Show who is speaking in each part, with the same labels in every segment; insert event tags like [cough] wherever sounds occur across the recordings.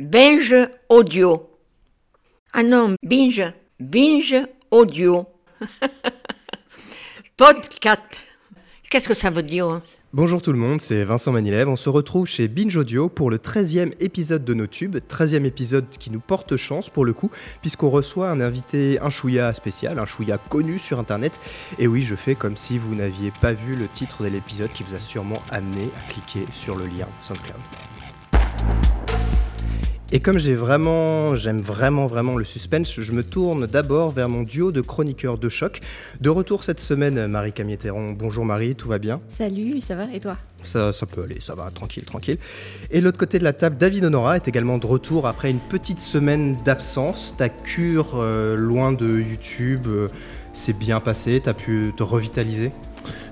Speaker 1: Binge audio. Ah non, binge, binge audio. [laughs] Podcast. Qu'est-ce que ça veut dire hein?
Speaker 2: Bonjour tout le monde, c'est Vincent Manilève. On se retrouve chez Binge Audio pour le 13e épisode de nos tubes. 13e épisode qui nous porte chance pour le coup, puisqu'on reçoit un invité, un chouïa spécial, un chouïa connu sur internet. Et oui, je fais comme si vous n'aviez pas vu le titre de l'épisode qui vous a sûrement amené à cliquer sur le lien SoundCloud. Et comme j'ai vraiment, j'aime vraiment vraiment le suspense, je me tourne d'abord vers mon duo de chroniqueurs de choc. De retour cette semaine, Marie Camieteron. Bonjour Marie, tout va bien?
Speaker 3: Salut, ça va et toi?
Speaker 2: Ça, ça peut aller, ça va, tranquille, tranquille. Et de l'autre côté de la table, David Honora est également de retour après une petite semaine d'absence. Ta cure euh, loin de YouTube euh, s'est bien passée, t'as pu te revitaliser?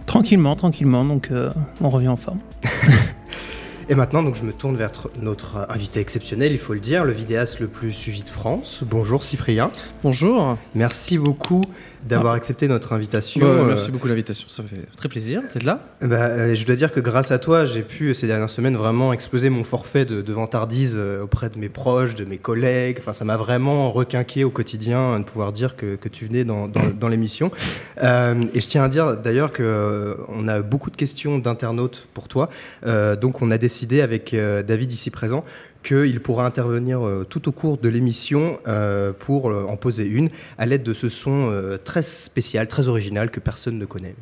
Speaker 4: Tranquillement, tranquillement, donc euh, on revient en forme. [laughs]
Speaker 2: Et maintenant, donc, je me tourne vers notre invité exceptionnel, il faut le dire, le vidéaste le plus suivi de France. Bonjour Cyprien.
Speaker 5: Bonjour.
Speaker 2: Merci beaucoup d'avoir accepté notre invitation.
Speaker 5: Bah, merci beaucoup l'invitation, ça fait très plaisir d'être là.
Speaker 2: Bah, euh, je dois dire que grâce à toi, j'ai pu ces dernières semaines vraiment exploser mon forfait de, de vantardise euh, auprès de mes proches, de mes collègues. Enfin, ça m'a vraiment requinqué au quotidien de pouvoir dire que, que tu venais dans, dans, dans l'émission. Euh, et je tiens à dire d'ailleurs que euh, on a beaucoup de questions d'internautes pour toi. Euh, donc, on a décidé avec David ici présent qu'il pourra intervenir euh, tout au cours de l'émission euh, pour euh, en poser une à l'aide de ce son très spécial, très original que personne ne connaît.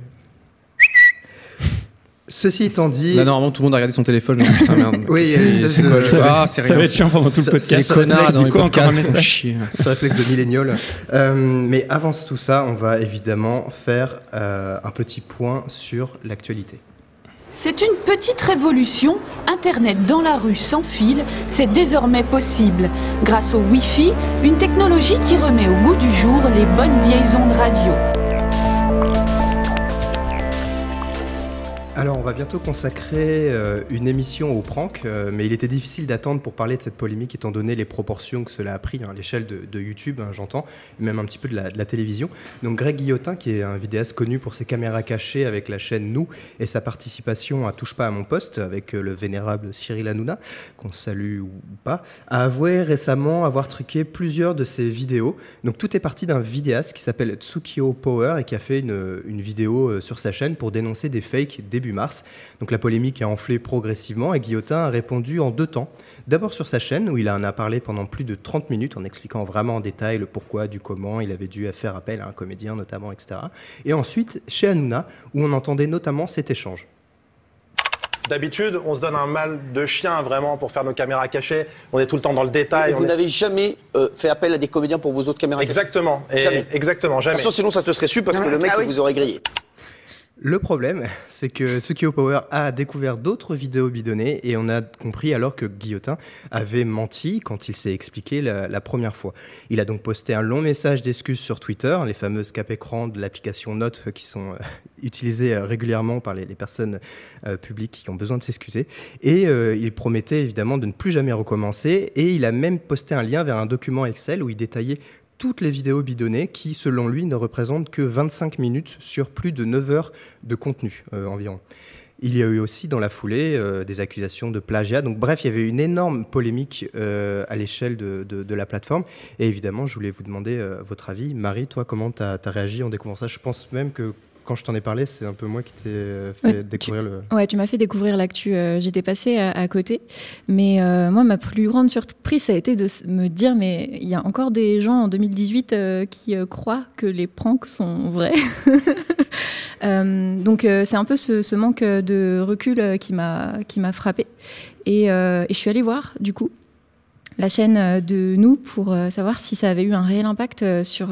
Speaker 2: Ceci étant dit.
Speaker 5: Là, normalement, tout le monde a regardé son téléphone. Genre, putain, merde.
Speaker 2: oui,
Speaker 5: c'est quoi le... Ah, c'est rien.
Speaker 4: Ça va être chiant pendant tout le podcast.
Speaker 5: Les connards dans les podcasts font chier.
Speaker 2: Ce réflexe de millénial. Euh, mais avant tout ça, on va évidemment faire euh, un petit point sur l'actualité.
Speaker 6: C'est une petite révolution. Internet dans la rue sans fil, c'est désormais possible. Grâce au Wi-Fi, une technologie qui remet au goût du jour les bonnes vieilles ondes radio.
Speaker 2: Alors, on va bientôt consacrer euh, une émission au prank, euh, mais il était difficile d'attendre pour parler de cette polémique étant donné les proportions que cela a pris hein, à l'échelle de, YouTube, hein, j'entends, même un petit peu de la, télévision. Donc, Greg Guillotin, qui est un vidéaste connu pour ses caméras cachées avec la chaîne Nous et sa participation à Touche pas à mon poste avec euh, le vénérable Cyril Hanouna, qu'on salue ou pas, a avoué récemment avoir truqué plusieurs de ses vidéos. Donc, tout est parti d'un vidéaste qui s'appelle Tsukio Power et qui a fait une, une vidéo sur sa chaîne pour dénoncer des fakes début mars. Donc la polémique a enflé progressivement et Guillotin a répondu en deux temps. D'abord sur sa chaîne où il en a parlé pendant plus de 30 minutes en expliquant vraiment en détail le pourquoi, du comment, il avait dû faire appel à un comédien notamment, etc. Et ensuite chez Hanouna où on entendait notamment cet échange.
Speaker 7: D'habitude, on se donne un mal de chien vraiment pour faire nos caméras cachées. On est tout le temps dans le détail.
Speaker 8: Et vous n'avez est... jamais euh, fait appel à des comédiens pour vos autres caméras
Speaker 7: Exactement.
Speaker 8: cachées Exactement.
Speaker 7: Exactement, jamais.
Speaker 8: Façon, sinon, ça se serait su parce que le mec
Speaker 3: ah oui.
Speaker 8: vous aurait grillé.
Speaker 2: Le problème, [laughs] c'est que Tsukio Power a découvert d'autres vidéos bidonnées et on a compris alors que Guillotin avait menti quand il s'est expliqué la, première fois. Il a donc posté un long message d'excuses sur Twitter, les fameuses cap-écran de l'application Note qui sont euh, [laughs] utilisées euh, régulièrement par les, personnes euh, publiques qui ont besoin de s'excuser. Et il promettait évidemment de ne plus jamais recommencer et il a même posté un lien vers un document Excel où il détaillait toutes les vidéos bidonnées qui, selon lui, ne représentent que 25 minutes sur plus de 9 heures de contenu euh, environ. Il y a eu aussi dans la foulée euh, des accusations de plagiat. Donc bref, il y avait une énorme polémique euh, à l'échelle de, de, la plateforme. Et évidemment, je voulais vous demander votre avis. Marie, toi, comment tu as, as, réagi en découvrant ça? Je pense même que quand je t'en ai parlé, c'est un peu moi qui t'ai fait
Speaker 3: ouais,
Speaker 2: découvrir
Speaker 3: tu,
Speaker 2: le.
Speaker 3: Ouais, tu m'as fait découvrir l'actu. Euh, J'étais passée à, à, côté. Mais euh, moi, ma plus grande surprise, ça a été de me dire mais il y a encore des gens en 2018 euh, qui croient que les pranks sont vrais. [laughs] Euh, donc, c'est un peu ce, ce, manque de recul qui m'a frappé. Et, et, je suis allée voir, du coup, la chaîne de nous pour savoir si ça avait eu un réel impact sur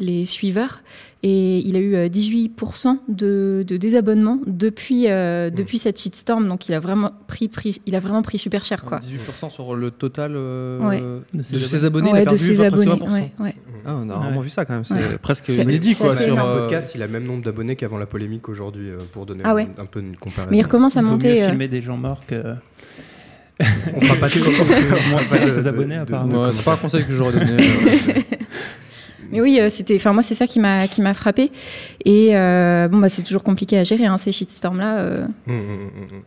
Speaker 3: les suiveurs et il a eu 18% de, de désabonnements depuis, euh, mmh. depuis cette shitstorm. Donc il a vraiment pris, pris, il a vraiment pris super cher. Quoi.
Speaker 5: 18% sur le total euh,
Speaker 3: ouais.
Speaker 5: de, ses, de ses abonnés
Speaker 3: ouais,
Speaker 5: il a perdu
Speaker 3: de ses abonnés. Ouais, ouais.
Speaker 5: Ah, on a rarement vu ça quand même. C'est
Speaker 3: Ouais.
Speaker 5: presque inédit. Quoi, sur.
Speaker 2: Un
Speaker 5: euh,
Speaker 2: podcast, il a le même nombre d'abonnés qu'avant la polémique aujourd'hui, euh, pour donner
Speaker 3: Ah ouais.
Speaker 2: un, un peu une comparaison.
Speaker 3: Mais il recommence à
Speaker 4: Il vaut
Speaker 3: monter.
Speaker 4: mieux
Speaker 3: euh,
Speaker 4: filmer des gens morts que.
Speaker 2: On fera pas [laughs] de [laughs] pas de-
Speaker 4: ses abonnés,
Speaker 2: de-
Speaker 4: apparemment.
Speaker 5: c'est pas un conseil que j'aurais donné. [laughs]
Speaker 3: Mais oui, euh, c'était. Enfin, moi, c'est ça qui m'a qui m'a frappé. Et euh, bon, bah, c'est toujours compliqué à gérer hein, ces shitstorms là. euh.
Speaker 2: Hum, hum, hum, hum.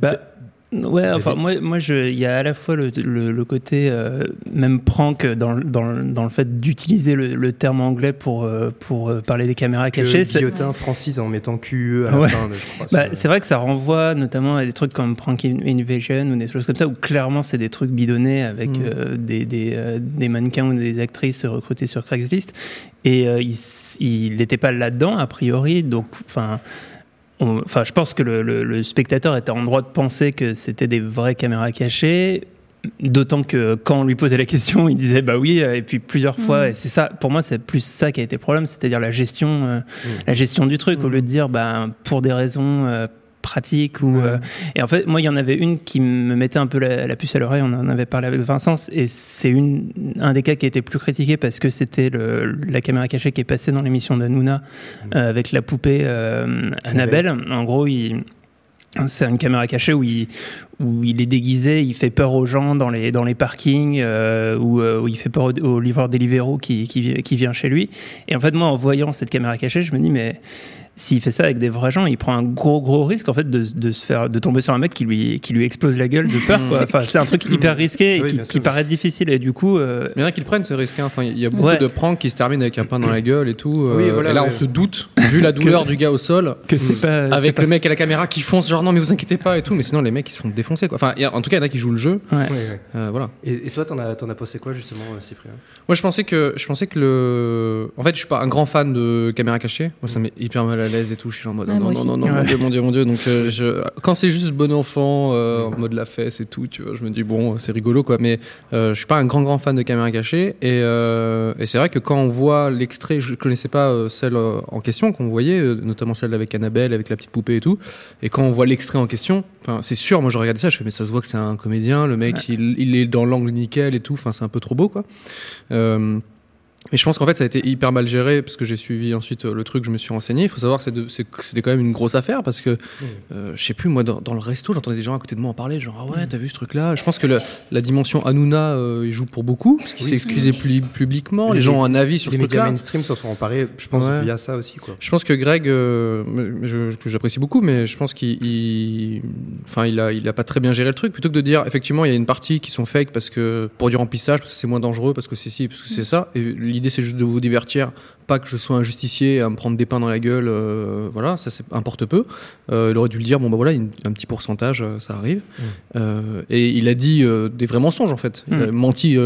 Speaker 4: Bah, Ouais, enfin, moi, moi il y a à la fois le, le- le côté euh, même prank dans, le- dans, dans le fait d'utiliser le, le terme anglais pour, euh, pour euh, parler des caméras
Speaker 2: Que
Speaker 4: cachées. C'est-
Speaker 2: Guillotin francise en mettant QE à la
Speaker 4: Ouais.
Speaker 2: fin, de- je crois.
Speaker 4: Bah, c'est vrai que ça renvoie notamment à des trucs comme Prank In- Invasion ou des choses comme ça, où clairement c'est des trucs bidonnés avec
Speaker 5: Mm.
Speaker 4: euh, des, des, euh, des mannequins ou des actrices recrutées sur Craigslist. Et euh, il n'était pas là-dedans, a priori. Donc, enfin. Enfin, je pense que le, le- le spectateur était en droit de penser que c'était des vraies caméras cachées. D'autant que quand on lui posait la question, il disait bah oui, et puis plusieurs fois.
Speaker 3: Mm.
Speaker 4: Et c'est ça, pour moi, c'est plus ça qui a été le problème, c'est-à-dire la gestion, euh, la gestion du truc, au lieu de dire bah, pour des raisons euh, pratiques ou.
Speaker 5: Ouais.
Speaker 4: euh, et en fait, moi, il y en avait une qui me mettait un peu la, la puce à l'oreille. On en avait parlé avec Vincent, et c'est une un des cas qui a été plus critiqué parce que c'était le- la caméra cachée qui est passée dans l'émission d'Anouna euh, avec la poupée euh, Annabelle. En gros, il c'est une caméra cachée où il, où il est déguisé, il fait peur aux gens dans les, dans les parkings, euh, où, euh, où il fait peur au, au livreur Deliveroo qui, qui, qui vient chez lui. Et en fait, moi, en voyant cette caméra cachée, je me dis, mais s'il fait ça avec des vrais gens, il prend un gros, gros risque en fait de, de se faire, de tomber sur un mec qui lui, qui lui explose la gueule de peur. [laughs] quoi. Enfin, c'est un truc hyper risqué et
Speaker 2: Oui,
Speaker 4: qui, paraît difficile. Et du coup, euh,
Speaker 5: Il y en a qui le prennent, ce risque. hein. Enfin, il y a beaucoup
Speaker 4: Ouais.
Speaker 5: de pranks qui se terminent avec un pain dans la gueule et tout. euh,
Speaker 2: Oui, voilà,
Speaker 5: et là,
Speaker 2: ouais.
Speaker 5: on se doute, vu la [laughs] douleur du gars au sol,
Speaker 4: que c'est pas. c'est
Speaker 5: avec
Speaker 4: pas-
Speaker 5: le mec à la caméra qui fonce, genre non, mais vous inquiétez pas et tout. Mais sinon, les mecs, ils se font défoncer, quoi. Enfin, a- en tout cas, il y en a qui jouent le jeu.
Speaker 4: Ouais.
Speaker 5: Euh, voilà.
Speaker 2: Et, et toi, t'en as, t'en as pensé quoi justement, euh, Cyprien?
Speaker 5: Moi, je pensais que, je pensais que le. En fait, je suis pas un grand fan de caméra cachée. Moi, ça met hyper mal à l'aise et tout. Je suis en mode
Speaker 3: Ouais,
Speaker 5: non, non, non, non,
Speaker 4: Ouais.
Speaker 5: mon dieu, mon dieu, mon dieu. Donc, euh, je... quand c'est juste bon enfant, euh, en mode la fesse et tout, tu vois, je me dis bon, c'est rigolo, quoi. Mais euh, je suis pas un grand, grand fan de caméra cachée. Et, euh, et c'est vrai que quand on voit l'extrait, je connaissais pas euh, celle euh, en question qu'on voyait, euh, notamment celle avec Annabelle, avec la petite poupée et tout. Et quand on voit l'extrait en question, enfin, c'est sûr, moi, je regardais ça, je fais mais ça se voit que c'est un comédien. Le mec, il, il est dans l'angle nickel et tout. Enfin, c'est un peu trop beau, quoi. Euh, mais je pense qu'en fait, ça a été hyper mal géré parce que j'ai suivi ensuite euh, le truc, je me suis renseigné. Il faut savoir que c'était quand même une grosse affaire parce que, euh, je sais plus, moi, dans, dans le resto, j'entendais des gens à côté de moi en parler, genre, ah ouais, t'as vu ce truc-là? Je pense que le- la dimension Hanouna, euh, il joue pour beaucoup parce qu'il
Speaker 2: Oui.
Speaker 5: s'est excusé plu- publiquement. Les,
Speaker 2: Les
Speaker 5: gens ont un avis sur
Speaker 2: Les
Speaker 5: ce
Speaker 2: médias
Speaker 5: truc-là.
Speaker 2: mainstream s'en sont emparés, je pense,
Speaker 5: Ouais.
Speaker 2: via ça aussi. Quoi.
Speaker 5: Je pense que Greg, euh, je- que j'apprécie beaucoup, mais je pense qu'il, il- enfin, il a, il a pas très bien géré le truc. Plutôt que de dire, effectivement, il y a une partie qui sont fake parce que pour du remplissage, parce que c'est moins dangereux, parce que c'est ci, parce que c'est ça. Et l'idée, c'est juste de vous divertir, pas que je sois un justicier à me prendre des pains dans la gueule. euh, voilà, ça, c'est importe peu. Euh, il aurait dû le dire. Bon, bah voilà, une- un petit pourcentage, euh, ça arrive. Euh, et il a dit des vrais mensonges en fait. Il
Speaker 4: Mm.
Speaker 5: a menti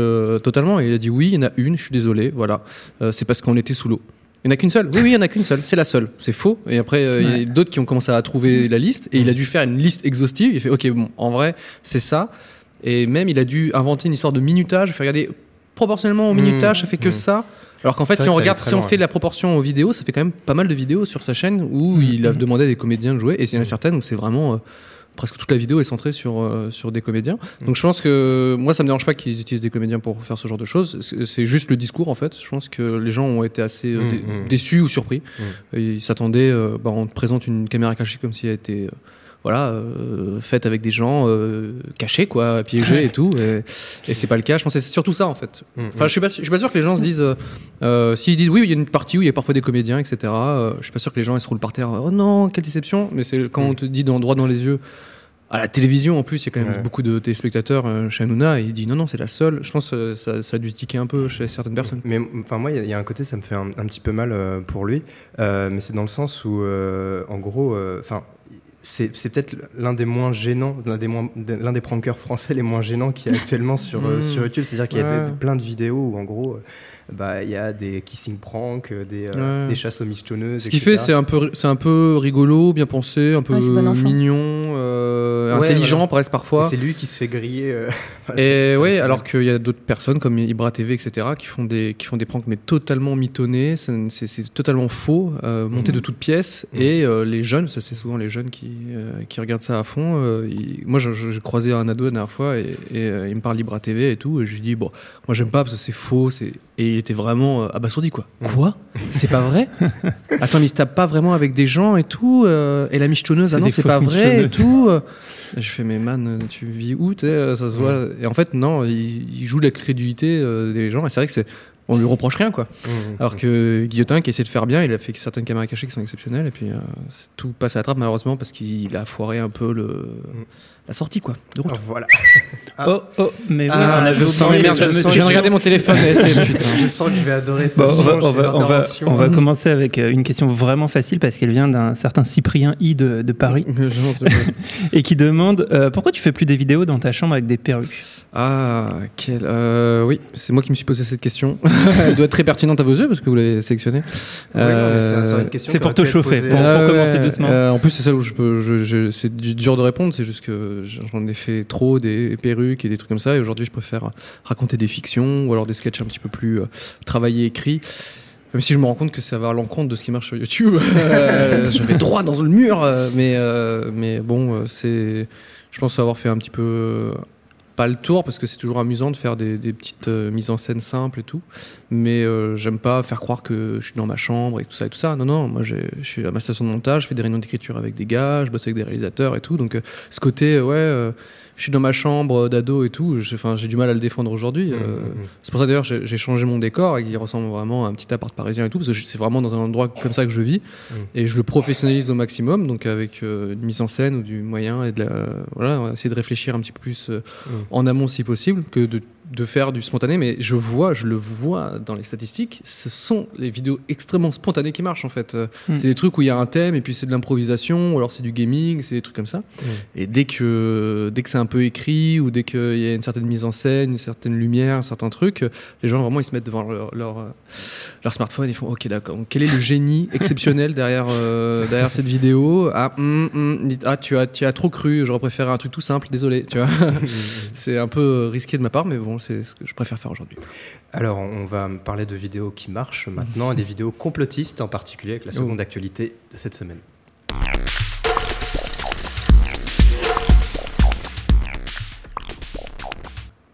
Speaker 5: totalement. Et il a dit oui, il y en a une. Je suis désolé. Voilà, c'est parce qu'on était sous l'eau. Il n'y en a qu'une seule. Oui, oui, il y en a qu'une seule. C'est la seule. C'est faux. Et après, il y a d'autres qui ont commencé à trouver la liste. Et il a dû faire une liste exhaustive. Il fait, OK, bon, en vrai, c'est ça. Et même, il a dû inventer une histoire de minutage. Fait regarder proportionnellement au
Speaker 2: Mmh,
Speaker 5: minutage, ça fait que
Speaker 2: mmh.
Speaker 5: ça. Alors qu'en fait, si on regarde, si on fait la proportion aux vidéos, ça fait quand même pas mal de vidéos sur sa chaîne où
Speaker 2: Mmh,
Speaker 5: il a
Speaker 4: mmh.
Speaker 5: demandé à des comédiens de jouer. Et il y en a certaines où c'est vraiment euh, presque toute la vidéo est centrée sur, euh, sur des comédiens.
Speaker 2: Mmh.
Speaker 5: Donc je pense que moi, ça me dérange pas qu'ils utilisent des comédiens pour faire ce genre de choses. C'est- juste le discours en fait. Je pense que les gens ont été assez euh,
Speaker 2: Mmh,
Speaker 5: dé-
Speaker 2: mmh.
Speaker 5: déçus ou surpris.
Speaker 2: Mmh.
Speaker 5: Et Ils s'attendaient, bah, on te présente une caméra cachée comme si elle était. Voilà, euh, faite avec des gens euh, cachés, quoi, piégés et tout, et, et c'est pas le cas. Je pense que c'est surtout ça en fait.
Speaker 2: Mmh,
Speaker 5: Enfin, je suis pas, je suis pas sûr que les gens se disent, euh, euh, s'ils disent oui, il y a une partie où il y a parfois des comédiens, etc. euh, je suis pas sûr que les gens ils se roulent par terre. Oh non, quelle déception. Mais c'est quand on te dit dans, droit dans les yeux. À la télévision, en plus, il y a quand même
Speaker 2: Ouais.
Speaker 5: beaucoup de téléspectateurs chez Hanouna et il dit non, non, c'est la seule. Je pense que ça, ça a dû tiquer un peu chez certaines personnes.
Speaker 2: Mais enfin, moi, il y a- il y, a un côté, ça me fait un, un petit peu mal euh, pour lui, euh, mais c'est dans le sens où, euh, en gros, enfin. C'est c'est peut-être l'un des moins gênants, l'un des, moins- l'un des prankers français les moins gênants qu'il y a actuellement sur, euh,
Speaker 5: Mm.
Speaker 2: sur YouTube. C'est-à-dire qu'il y a des- plein de vidéos où, en gros, bah, il y a des kissing pranks, euh, des, euh,
Speaker 5: Ouais.
Speaker 2: des chasses aux mistonneuses.
Speaker 5: Ce qu'il fait, c'est un peu, c'est un peu rigolo, bien pensé, un peu
Speaker 3: Ouais, bon
Speaker 5: mignon, euh,
Speaker 2: Ouais,
Speaker 5: intelligent
Speaker 2: voilà.
Speaker 5: presque parfois.
Speaker 2: C'est lui qui se fait griller. euh, [laughs]
Speaker 5: Et
Speaker 2: c'est-
Speaker 5: alors qu'il y a d'autres personnes comme Ibra TV, etc., qui font des, qui font des pranks mais totalement mitonnés, c'est c'est totalement faux, euh, monté de toutes pièces.
Speaker 2: Mhm.
Speaker 5: Et euh, les jeunes, ça c'est souvent les jeunes qui, euh, qui regardent ça à fond. euh, ils- moi, je- je- j'ai croisé un ado la dernière fois et, et, euh, il me parle Ibra TV et tout, et je lui dis bon, moi j'aime pas parce que c'est faux, c'est et il était vraiment euh, abasourdi quoi.
Speaker 2: Mhm.
Speaker 5: Quoi? C'est pas vrai? [laughs] Attends, mais il se tape pas vraiment avec des gens et tout, euh, et la michetonneuse, ah non, c'est pas vrai et tout. euh. Je fais, mais man, tu vis où euh, Ça se voit. Et en fait, non, il, il joue la crédulité des gens. Et c'est vrai que c'est. On lui reproche rien, quoi.
Speaker 2: Mhm.
Speaker 5: Alors que Guillotin, qui essaie de faire bien, il a fait certaines caméras cachées qui sont exceptionnelles. Et puis, tout passe à la trappe, malheureusement, parce qu'il a foiré un peu le, la sortie, quoi. De route.
Speaker 2: Voilà. [laughs]
Speaker 4: Oh, oh, mais oui,
Speaker 5: Ah,
Speaker 4: on avait oublié
Speaker 5: mais merde, je, je viens de regarder mon téléphone. [laughs] et c'est- putain.
Speaker 2: Je sens que je vais adorer ce
Speaker 4: Bon, on, va,
Speaker 2: songe,
Speaker 4: on,
Speaker 2: ces
Speaker 4: va, on, va,
Speaker 2: interventions.
Speaker 4: on va commencer avec euh, une question vraiment facile parce qu'elle vient d'un certain Cyprien I de, de Paris [laughs] et qui demande euh, pourquoi tu fais plus des vidéos dans ta chambre avec des perruques?
Speaker 5: Ah, quel. euh, oui, c'est moi qui me suis posé cette question. Elle doit être très pertinente à vos yeux parce que vous l'avez sélectionnée.
Speaker 2: Oui, c'est-
Speaker 5: Euh,
Speaker 4: pour te chauffer, pour-
Speaker 5: Ah
Speaker 4: commencer
Speaker 5: ouais,
Speaker 4: doucement.
Speaker 5: euh, en plus, c'est ça où je peux. Je, je- c'est du- dur de répondre, c'est juste que j'en ai fait trop des perruques et des trucs comme ça. Et aujourd'hui, je préfère raconter des fictions ou alors des sketchs un petit peu plus euh, travaillés, écrits. Même si je me rends compte que ça va à l'encontre de ce qui marche sur YouTube. [laughs] Euh, je vais droit dans le mur. euh, Mais, euh, mais bon, c'est. Je pense avoir fait un petit peu. Pas le tour parce que c'est toujours amusant de faire des, petites euh, mises en scène simples et tout. Mais euh, j'aime pas faire croire que je suis dans ma chambre et tout ça et tout ça. Non, non, moi je suis à ma station de montage, je fais des réunions d'écriture avec des gars, je bosse avec des réalisateurs et tout. Donc euh, ce côté, ouais, je suis dans ma chambre d'ado et tout, j'ai enfin, j'ai du mal à le défendre aujourd'hui. Euh,
Speaker 2: Mmh, mmh.
Speaker 5: c'est pour ça d'ailleurs j'ai j'ai changé mon décor et qui ressemble vraiment à un petit appart parisien et tout, parce que c'est vraiment dans un endroit comme ça que je vis et je le professionnalise au maximum, donc avec euh, une mise en scène ou du moyen et de la, voilà, on va essayer de réfléchir un petit peu plus euh, en amont si possible que de, de faire du spontané. Mais je vois, je le vois dans les statistiques, ce sont les vidéos extrêmement spontanées qui marchent en fait. Euh,
Speaker 4: Mm.
Speaker 5: C'est des trucs où il y a un thème et puis c'est de l'improvisation, ou alors c'est du gaming, c'est des trucs comme ça. Et dès que, dès que c'est un peu écrit, ou dès qu'il y a une certaine mise en scène, une certaine lumière, un certain truc, les gens vraiment ils se mettent devant leur, leur, euh, leur smartphone et ils font Ok, d'accord, quel est le génie [laughs] exceptionnel derrière, euh, derrière cette vidéo? Ah, hum, ah, tu as, tu as trop cru, j'aurais préféré un truc tout simple, désolé. Tu vois [laughs] c'est un peu risqué de ma part, mais bon, c'est ce que je préfère faire aujourd'hui.
Speaker 2: Alors, on va parler de vidéos qui marchent maintenant, et des vidéos complotistes en particulier, avec la seconde actualité de cette semaine.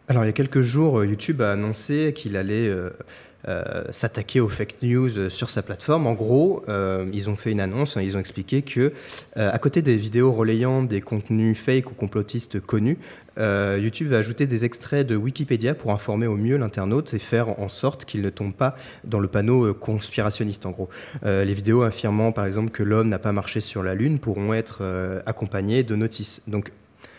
Speaker 2: Alors, il y a quelques jours, YouTube a annoncé qu'il allait euh, euh, s'attaquer aux fake news euh, sur sa plateforme. En gros, euh, ils ont fait une annonce, hein, ils ont expliqué que, à côté des vidéos relayant des contenus fake ou complotistes connus, YouTube va ajouter des extraits de Wikipédia pour informer au mieux l'internaute et faire en sorte qu'il ne tombe pas dans le panneau conspirationniste, en gros. Les vidéos affirmant, par exemple, que l'homme n'a pas marché sur la Lune pourront être accompagnées de notices. Donc,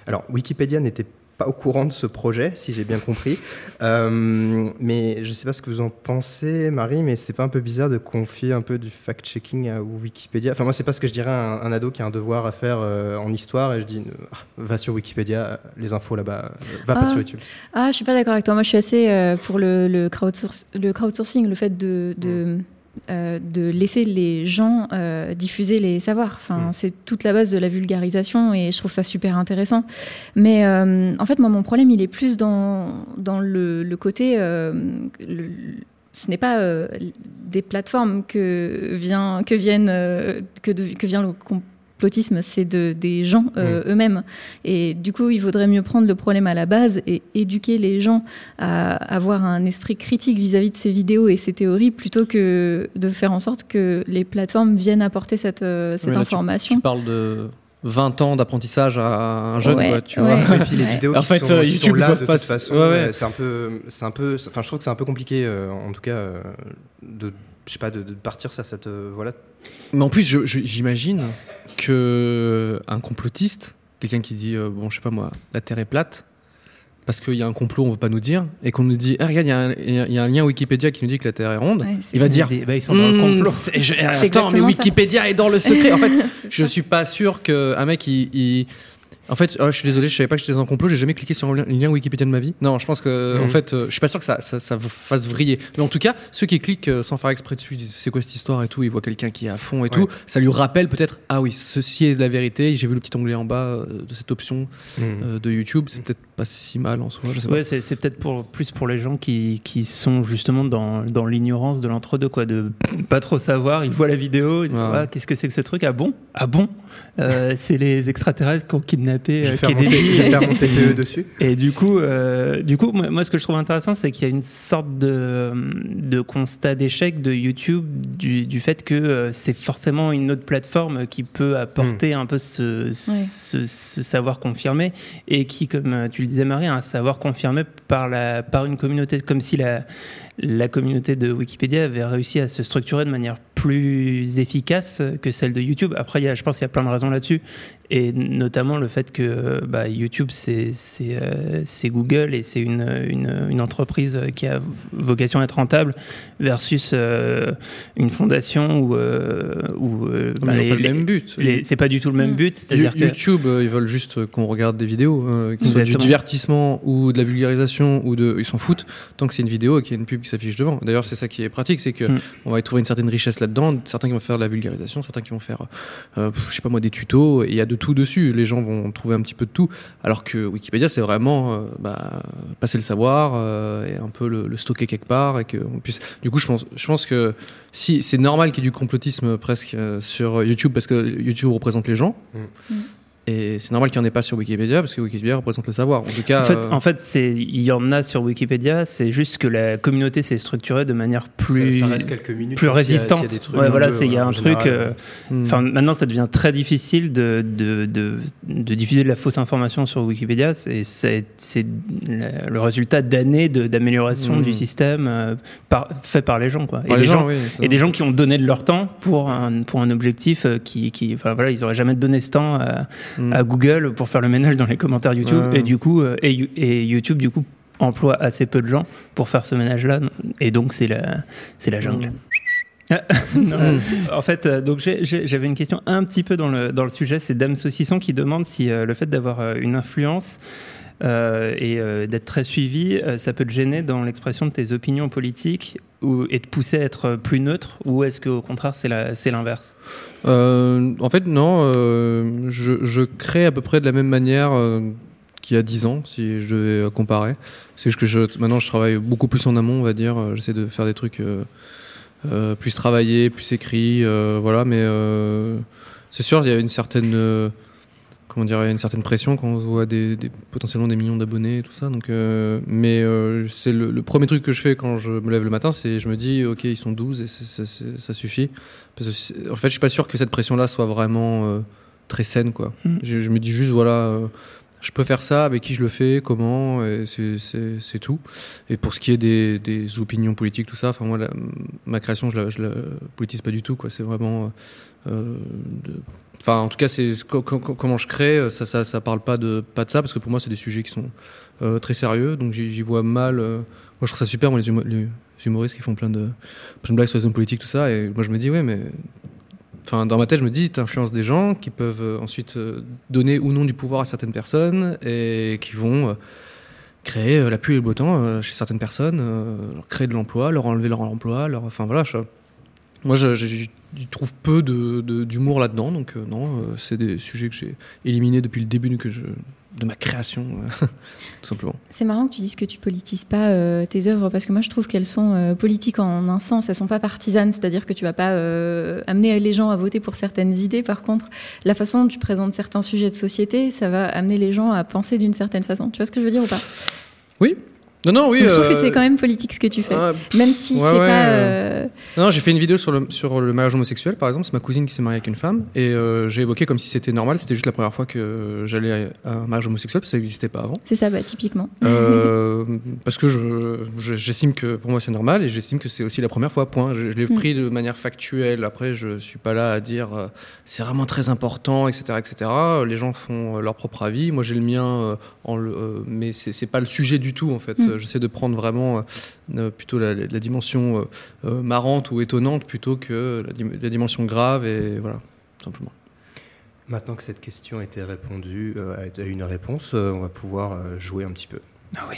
Speaker 2: alors, Wikipédia n'était pas au courant de ce projet, si j'ai bien compris. [laughs] Euh, mais je ne sais pas ce que vous en pensez, Marie, mais c'est pas un peu bizarre de confier un peu du fact-checking à Wikipédia? Enfin, moi, c'est pas ce que je dirais à un, un ado qui a un devoir à faire euh, en histoire et je dis ah, va sur Wikipédia, les infos là-bas, euh, va pas
Speaker 3: Ah.
Speaker 2: sur YouTube.
Speaker 3: Ah, je suis pas d'accord avec toi. Moi, je suis assez euh, pour le, le, crowdsourcing, le fait de, de, euh, de laisser les gens euh, diffuser les savoirs. Enfin,
Speaker 2: Mm.
Speaker 3: c'est toute la base de la vulgarisation et je trouve ça super intéressant. Mais euh, en fait, moi, mon problème, il est plus dans, dans le, le côté. le- ce n'est pas des plateformes que, vient, que, viennent, que, de- que vient le complotisme, c'est de, des gens euh, eux-mêmes. Et du coup, il vaudrait mieux prendre le problème à la base et éduquer les gens à avoir un esprit critique vis-à-vis de ces vidéos et ces théories plutôt que de faire en sorte que les plateformes viennent apporter cette, euh, cette
Speaker 5: Mais là,
Speaker 3: information.
Speaker 5: Tu parles de 20 ans d'apprentissage à un jeune,
Speaker 3: Ouais,
Speaker 5: quoi, tu
Speaker 3: ouais.
Speaker 5: vois. [laughs]
Speaker 2: Et puis les
Speaker 3: Ouais.
Speaker 2: vidéos
Speaker 5: En
Speaker 2: qui
Speaker 5: fait,
Speaker 2: sont,
Speaker 5: euh,
Speaker 2: qui sont
Speaker 5: YouTube,
Speaker 2: là de
Speaker 5: peuvent
Speaker 2: toute
Speaker 5: pas-
Speaker 2: façon,
Speaker 5: ouais, ouais.
Speaker 2: c'est un peu, c'est un peu, enfin je trouve que c'est un peu compliqué, euh, en tout cas, euh, de, je sais pas, de, de partir ça, cette, euh, voilà.
Speaker 5: Mais en plus, j'imagine que un complotiste, quelqu'un qui dit, euh, bon, je sais pas moi, la Terre est plate, parce qu'il y a un complot, on veut pas nous dire, et qu'on nous dit, ah, regarde, il y, a un- il y a- il y a un lien Wikipédia qui nous dit que la Terre est ronde,
Speaker 3: Ouais,
Speaker 5: il va dire,
Speaker 4: Ils- bah, ils sont dans le
Speaker 5: Hmm,
Speaker 4: complot.
Speaker 5: je- attends, mais
Speaker 3: ça.
Speaker 5: Wikipédia est dans le secret. En fait, [laughs] je
Speaker 3: ça.
Speaker 5: suis pas sûr qu'un mec, il. il- En fait, oh, je suis désolé, je savais pas que j'étais dans un complot, j'ai jamais cliqué sur un lien, Wikipédia de ma vie. Non, je pense que, en
Speaker 2: Mhm.
Speaker 5: fait, euh, je suis pas sûr que ça, ça, ça vous fasse vriller. Mais en tout cas, ceux qui cliquent euh, sans faire exprès dessus, c'est quoi cette histoire et tout, ils voient quelqu'un qui est à fond et tout, ça lui rappelle peut-être, ah oui, ceci est la vérité, j'ai vu le petit onglet en bas euh, de cette option euh, de YouTube, c'est peut-être pas si mal en soi.
Speaker 4: Ouais, c'est peut-être pour, plus pour les gens qui, qui sont justement dans, dans l'ignorance de l'entre-deux, quoi, de pas trop savoir. Ils voient la vidéo, ils disent,
Speaker 5: Ouais.
Speaker 4: Ah, qu'est-ce que c'est que ce truc? Ah bon? Ah bon? Euh, C'est les extraterrestres qui ont kidnappé euh, Kennedy. [laughs]
Speaker 2: dessus.
Speaker 4: Et du coup, euh, du coup, moi, moi, ce que je trouve intéressant, c'est qu'il y a une sorte de, de constat d'échec de YouTube du, du fait que euh, c'est forcément une autre plateforme qui peut apporter un peu ce, ce, ce savoir confirmé et qui, comme tu disais, Marie, un savoir confirmé par, la, par une communauté, comme si la, la communauté de Wikipédia avait réussi à se structurer de manière plus efficace que celle de YouTube. Après, il je pense qu'il y a plein de raisons là-dessus, et notamment le fait que bah, YouTube, c'est euh, c'est Google et c'est une, une, une entreprise qui a vocation à être rentable versus euh, une fondation où, euh, où euh, bah,
Speaker 5: mais ils ont
Speaker 4: les-
Speaker 5: pas le
Speaker 4: les-
Speaker 5: même but.
Speaker 4: les- c'est pas du tout le même
Speaker 3: Mm.
Speaker 4: but, c'est-à-dire que
Speaker 5: YouTube, ils veulent juste qu'on regarde des vidéos, euh, qu'ils soient du divertissement ou de la vulgarisation ou de, ils s'en foutent tant que c'est une vidéo et qu'il y a une pub qui s'affiche devant. D'ailleurs, c'est ça qui est pratique, c'est que
Speaker 4: Mm.
Speaker 5: on va y trouver une certaine richesse là-dedans. Certains qui vont faire de la vulgarisation, certains qui vont faire, euh, je sais pas moi, des tutos. Et il y a de tout dessus. Les gens vont trouver un petit peu de tout. Alors que Wikipédia, c'est vraiment euh, bah, passer le savoir euh, et un peu le, le stocker quelque part et que on puisse. Du coup, je pense, je pense que si c'est normal qu'il y ait du complotisme presque euh, sur YouTube parce que YouTube représente les gens.
Speaker 3: Mm.
Speaker 5: Et c'est normal qu'il n'y en ait pas sur Wikipédia parce que Wikipédia représente le savoir. En tout cas,
Speaker 4: En fait,
Speaker 5: euh,
Speaker 4: en fait, c'est il y en a sur Wikipédia. C'est juste que la communauté s'est structurée de manière plus
Speaker 2: ça, ça reste quelques minutes.
Speaker 4: plus
Speaker 2: mais s'il y a-
Speaker 4: résistante. ouais, voilà, il y a un truc. euh,
Speaker 5: hmm.
Speaker 4: Enfin, maintenant, ça devient très difficile de, de, de, de diffuser de la fausse information sur Wikipédia. C'est le résultat d'années d'amélioration
Speaker 5: Mm.
Speaker 4: du système euh, par, fait par les gens. Quoi.
Speaker 5: par
Speaker 4: et,
Speaker 5: les
Speaker 4: des gens,
Speaker 5: oui,
Speaker 4: et des gens qui ont donné de leur temps pour un, pour un objectif qui, qui enfin, voilà, ils auraient jamais donné ce temps à, À Google pour faire le ménage dans les commentaires YouTube.
Speaker 5: Ouais.
Speaker 4: Et du coup, euh, et, You- et YouTube, du coup, emploie assez peu de gens pour faire ce ménage-là. Et donc, c'est la, c'est la jungle. [laughs] Non, en fait, euh, donc j'avais une question un petit peu dans le, dans le sujet. C'est Dame Saucisson qui demande si euh, le fait d'avoir euh, une influence et euh, d'être très suivi, euh, ça peut te gêner dans l'expression de tes opinions politiques ou, et te pousser à être plus neutre ou est-ce qu'au contraire c'est l'inverse?
Speaker 5: Euh, en fait, non. euh, je, crée à peu près de la même manière euh, qu'il y a 10 ans, si je devais euh, comparer. C'est que maintenant, je travaille beaucoup plus en amont, on va dire. Euh, J'essaie de faire des trucs euh, euh, plus travaillés, plus écrits. euh, voilà, mais euh, c'est sûr, il y a une certaine. Comment dire, une certaine pression quand on voit des, des- potentiellement des millions d'abonnés et tout ça. Donc, euh, mais euh, c'est le, le premier truc que je fais quand je me lève le matin, c'est je me dis, ok, ils sont 12 et ça suffit. Parce que, c'est- en fait, je suis pas sûr que cette pression-là soit vraiment euh, très saine, quoi.
Speaker 4: Mm.
Speaker 5: Je, je me dis juste, voilà, je peux faire ça, avec qui je le fais, comment, et c'est- tout. Et pour ce qui est des, des opinions politiques, tout ça, enfin moi, la- ma création, je la, je la politise pas du tout, quoi. C'est vraiment, de- enfin, en tout cas, comment je crée, ça, ça, ça parle pas de pas de ça, parce que pour moi, c'est des sujets qui sont euh, très sérieux, donc j'y vois mal. euh, moi, je trouve ça super, moi, les, humo- les humoristes qui font plein de, plein de blagues sur les hommes politiques, tout ça, et moi, je me dis, ouais, mais Enfin, dans ma tête, je me dis, tu influences des gens qui peuvent euh, ensuite euh, donner ou non du pouvoir à certaines personnes et qui vont euh, créer euh, la pluie et le beau temps euh, chez certaines personnes, euh, leur créer de l'emploi, leur enlever leur emploi, leur... enfin voilà. je- Moi, je, trouve peu de- de- d'humour là-dedans, donc euh, non, euh, c'est des sujets que j'ai éliminés depuis le début que je, de ma création, euh, [laughs] tout simplement.
Speaker 3: C'est marrant que tu dises que tu politises pas euh, tes œuvres parce que moi je trouve qu'elles sont euh, politiques en un sens, elles sont pas partisanes, c'est-à-dire que tu vas pas euh, amener les gens à voter pour certaines idées. Par contre, la façon dont tu présentes certains sujets de société, ça va amener les gens à penser d'une certaine façon. Tu vois ce que je veux dire ou pas?
Speaker 5: Oui. Non, non, oui.
Speaker 3: Je trouve que c'est quand même politique ce que tu fais,
Speaker 5: ah,
Speaker 3: même si
Speaker 5: ouais,
Speaker 3: c'est
Speaker 5: ouais,
Speaker 3: pas.
Speaker 5: euh,
Speaker 3: euh,
Speaker 5: Non, j'ai fait une vidéo sur le, sur le mariage homosexuel, par exemple. C'est ma cousine qui s'est mariée avec une femme. Et euh, j'ai évoqué comme si c'était normal. C'était juste la première fois que j'allais à un mariage homosexuel, parce que ça n'existait pas avant.
Speaker 3: C'est ça, bah, typiquement.
Speaker 5: Euh, [laughs] parce que je- je- j'estime que pour moi c'est normal et j'estime que c'est aussi la première fois, point. Je, je l'ai
Speaker 3: Mm.
Speaker 5: pris de manière factuelle. Après, je suis pas là à dire c'est vraiment très important, etc., etc. Les gens font leur propre avis. Moi, j'ai le mien, en le- mais c'est c'est pas le sujet du tout en fait.
Speaker 3: Mm.
Speaker 5: Euh, J'essaie de prendre vraiment euh, euh, plutôt la, dimension marrante ou étonnante plutôt que la, la dimension grave et voilà, simplement.
Speaker 2: Maintenant que cette question a été répondue, a une réponse, on va pouvoir jouer un petit peu.
Speaker 4: Ah oui.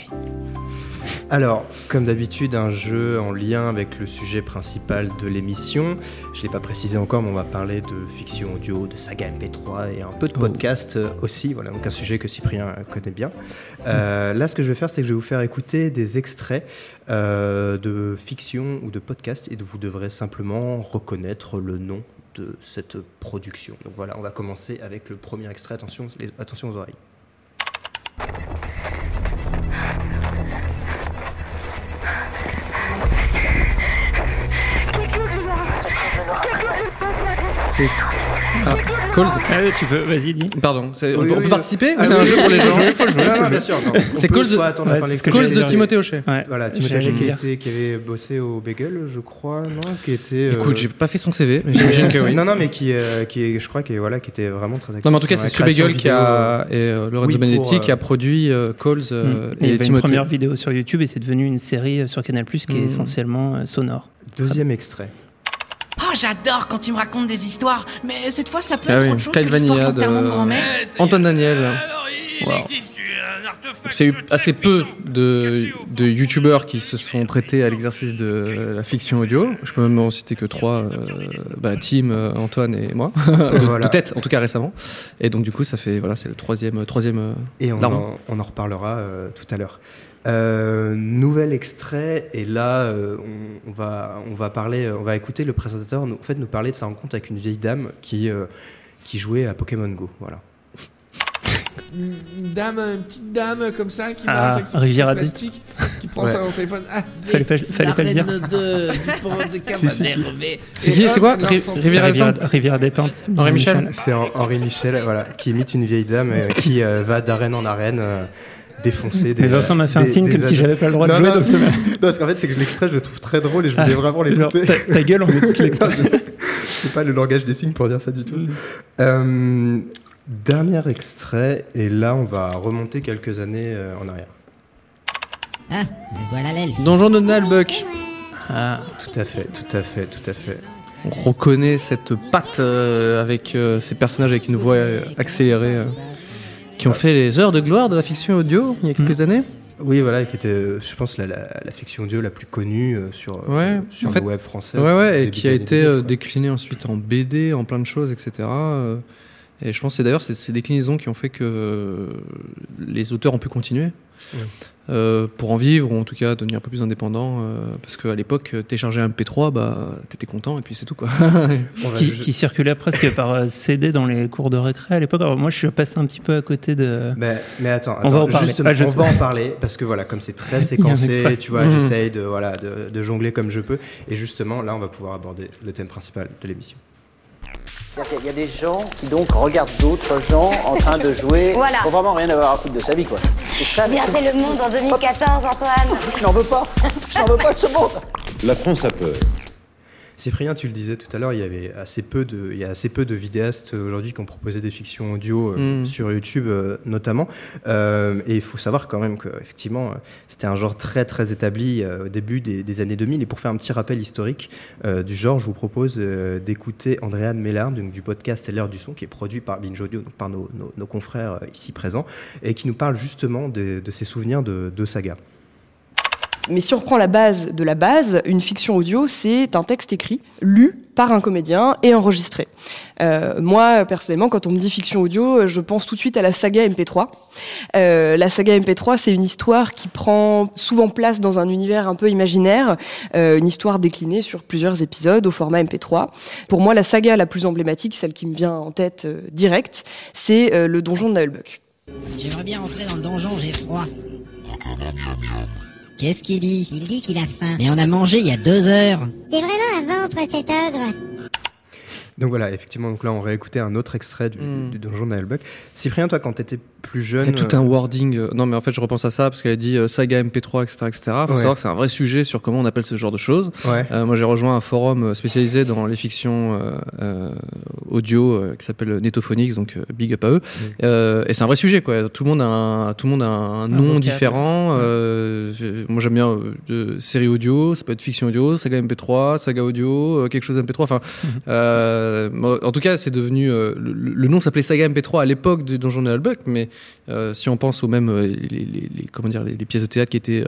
Speaker 2: Alors, comme d'habitude, un jeu en lien avec le sujet principal de l'émission. Je ne l'ai pas précisé encore, mais on va parler de fiction audio, de saga MP3 et un peu de
Speaker 5: Oh.
Speaker 2: podcast euh, aussi. Voilà, donc un sujet que Cyprien euh, connaît bien. Euh, là, ce que je vais faire, c'est que je vais vous faire écouter des extraits euh, de fiction ou de podcast et vous devrez simplement reconnaître le nom de cette production. Donc voilà, on va commencer avec le premier extrait. Attention, les- attention aux oreilles.
Speaker 5: C'est ah, Calls.
Speaker 4: Ah oui, tu peux, vas-y, dis.
Speaker 5: Pardon, c'est- on,
Speaker 2: Oui,
Speaker 5: peut, on
Speaker 2: oui,
Speaker 5: peut
Speaker 2: oui.
Speaker 5: participer ou
Speaker 2: Ah
Speaker 5: c'est
Speaker 2: oui,
Speaker 5: un jeu pour les
Speaker 2: oui,
Speaker 5: gens
Speaker 2: oui, faut jouer. Bien sûr. [laughs]
Speaker 5: C'est Calls de-
Speaker 4: Ouais, c'est ce que j'allais
Speaker 5: Timothée Hochet.
Speaker 4: Ouais.
Speaker 2: Voilà,
Speaker 4: J'allais
Speaker 2: Timothée Hochet qui,
Speaker 4: dire.
Speaker 2: était- qui avait bossé au Bagel, je crois, non Qui était. euh,
Speaker 5: Écoute, j'ai pas fait son CV, mais j'imagine que oui.
Speaker 2: Non, non, mais qui, euh, qui est, je crois, qui est, voilà, qui était vraiment très actif.
Speaker 5: Non, mais en tout cas,
Speaker 2: dans
Speaker 5: c'est
Speaker 2: la
Speaker 5: Stu
Speaker 2: création
Speaker 5: Bagel qui
Speaker 2: vidéo,
Speaker 5: a, et euh, Lorenzo
Speaker 2: Oui,
Speaker 5: Benedetti
Speaker 2: euh,
Speaker 5: qui a produit euh, Calls euh,
Speaker 4: Mm. Et il y
Speaker 5: et
Speaker 4: avait une
Speaker 5: Timothée.
Speaker 4: première vidéo sur YouTube et c'est devenu une série euh, sur Canal qui est
Speaker 5: Mm.
Speaker 4: essentiellement euh, sonore.
Speaker 2: Deuxième extrait.
Speaker 9: Oh, j'adore quand tu me racontes des histoires, mais cette fois ça peut
Speaker 5: Ah
Speaker 9: être
Speaker 5: oui,
Speaker 9: autre chose
Speaker 5: Kyle
Speaker 9: que l'histoire
Speaker 5: de
Speaker 9: grand-mère.
Speaker 5: Antoine Daniel. Wow. C'est eu assez peu de, de youtubeurs qui se sont prêtés à l'exercice de la fiction audio. Je peux même en citer que trois euh, bah, Tim, euh, Antoine et moi, [laughs] de,
Speaker 2: Voilà.
Speaker 5: de tête en tout cas récemment. Et donc du coup, ça fait voilà, c'est le troisième, troisième. euh,
Speaker 2: Et on, en, on en reparlera euh, tout à l'heure. Euh, nouvel extrait, et là, euh, on, on va, on va parler, on va écouter le présentateur nous, en fait, nous parler de sa rencontre avec une vieille dame qui, euh, qui jouait à Pokémon Go. Voilà.
Speaker 10: Une dame, une petite dame comme ça qui
Speaker 4: Ah,
Speaker 10: marche avec son petit plastique, qui prend
Speaker 2: Ouais.
Speaker 10: son téléphone. Ah,
Speaker 4: Fallait pas- fallait pas le dire.
Speaker 10: De. [laughs]
Speaker 5: C'est c'est quoi Rivière détente
Speaker 4: Rivière détente.
Speaker 5: Henri Michel
Speaker 2: C'est Hen- Henri Michel, voilà, qui imite une vieille dame euh, qui euh, va d'arène en arène euh, défoncer des.
Speaker 4: Mais Vincent m'a fait un signe comme si j'avais pas le droit de jouer.
Speaker 2: non,
Speaker 4: donc.
Speaker 2: Non, parce qu'en fait, c'est que l'extrait, je le trouve très drôle et je voulais vraiment
Speaker 4: Genre,
Speaker 2: l'écouter.
Speaker 4: ta, ta gueule, on écoute l'extrait. [laughs]
Speaker 2: C'est pas le langage des signes pour dire ça du tout.
Speaker 4: Mm.
Speaker 2: Euh, dernier extrait, et là, on va remonter quelques années euh, en arrière.
Speaker 11: Ah, voilà l'elfe.
Speaker 5: Donjon de Nalbuck.
Speaker 4: Ah,
Speaker 2: Tout à fait, tout à fait, tout à fait.
Speaker 5: On reconnaît cette patte euh, avec euh, ces personnages avec une voix euh, accélérée euh, qui ont fait les heures de gloire de la fiction audio il y a quelques années.
Speaker 2: Oui, voilà, qui était, euh, je pense, la, la, la fiction audio la plus connue euh, sur, euh,
Speaker 5: Ouais,
Speaker 2: sur le
Speaker 5: fait-
Speaker 2: web français.
Speaker 5: Ouais, ouais, et qui a été
Speaker 2: 2000,
Speaker 5: euh,
Speaker 2: quoi.
Speaker 5: décliné ensuite en BD, en plein de choses, etc. et je pense que c'est d'ailleurs ces, ces déclinaisons qui ont fait que les auteurs ont pu continuer.
Speaker 2: Ouais.
Speaker 5: euh, pour en vivre, ou en tout cas devenir un peu plus indépendant, euh, parce qu'à l'époque, euh, télécharger un MP3, bah, t'étais content, et puis c'est tout, quoi. [laughs]
Speaker 4: Qui, circulait presque par CD dans les cours de récré à l'époque. Alors moi, je suis passé un petit peu à côté de.
Speaker 2: Mais, mais attends,
Speaker 4: On va en parler.
Speaker 2: justement,
Speaker 4: Ah, je
Speaker 2: on
Speaker 4: sais
Speaker 2: va
Speaker 4: pas.
Speaker 2: en parler parce que voilà, comme c'est très [laughs] séquencé, tu vois,
Speaker 5: Mhm.
Speaker 2: j'essaye de, voilà, de, de jongler comme je peux. Et justement, là, on va pouvoir aborder le thème principal de l'émission.
Speaker 8: Qu'il y a des gens qui donc regardent d'autres gens en train de jouer. [laughs]
Speaker 11: Voilà.
Speaker 8: Faut vraiment rien avoir à foutre de sa vie, quoi. C'est ça.
Speaker 11: Bien fait le monde en 2014, Antoine.
Speaker 8: Je n'en veux pas. Je n'en veux pas de ce monde.
Speaker 12: La France a peur.
Speaker 2: Cyprien, tu le disais tout à l'heure, il y avait assez peu de, il y a assez peu de vidéastes euh, aujourd'hui qui ont proposé des fictions audio euh,
Speaker 5: Mm.
Speaker 2: sur YouTube euh, notamment. Euh, et il faut savoir quand même que effectivement, c'était un genre très très établi au début des, des années 2000. Et pour faire un petit rappel historique du genre, je vous propose d'écouter Andréane Mellard, donc du podcast L'heure du son, qui est produit par Binge Audio, donc par nos, nos- nos confrères ici présents, et qui nous parle justement de, de ses souvenirs de, de saga.
Speaker 13: Mais si on reprend la base de la base, une fiction audio, c'est un texte écrit, lu par un comédien et enregistré. Euh, moi, personnellement, quand on me dit fiction audio, je pense tout de suite à la saga MP3. Euh, la saga MP3, c'est une histoire qui prend souvent place dans un univers un peu imaginaire, euh, une histoire déclinée sur plusieurs épisodes au format MP3. Pour moi, la saga la plus emblématique, celle qui me vient en tête euh, direct, c'est euh, le donjon de Naelbuck.
Speaker 11: J'aimerais bien rentrer dans le donjon, j'ai froid. Qu'est-ce qu'il dit? Il dit qu'il a faim. Mais on a mangé il y a deux heures.
Speaker 14: C'est vraiment un ventre, cet ogre.
Speaker 2: Donc voilà, effectivement, donc là on réécoutait un autre extrait du,
Speaker 5: Mm.
Speaker 2: du donjon d'Aelbuck. Cyprien, toi, quand tu étais plus jeune.
Speaker 5: Il y a tout un wording. euh, Non, mais en fait, je repense à ça parce qu'elle a dit euh, saga MP3, etc., etc. Faut
Speaker 2: Ouais.
Speaker 5: savoir que c'est un vrai sujet sur comment on appelle ce genre de choses.
Speaker 2: Ouais.
Speaker 5: Euh, moi, j'ai rejoint un forum euh, spécialisé dans les fictions euh, euh, audio euh, qui s'appelle Netophonics, donc euh, big up à eux. Euh, et c'est un vrai sujet, quoi. Tout le monde a un, tout le monde a un nom différent. Euh, moi, j'aime bien euh, série audio, ça peut être fiction audio, saga MP3, saga audio, euh, quelque chose MP3. Enfin, euh, moi, en tout cas, c'est devenu euh, le, le nom s'appelait saga MP3 à l'époque de Donjon de Halbuck, mais euh, si on pense aux même euh, les, les- les- comment dire les, les pièces de théâtre qui étaient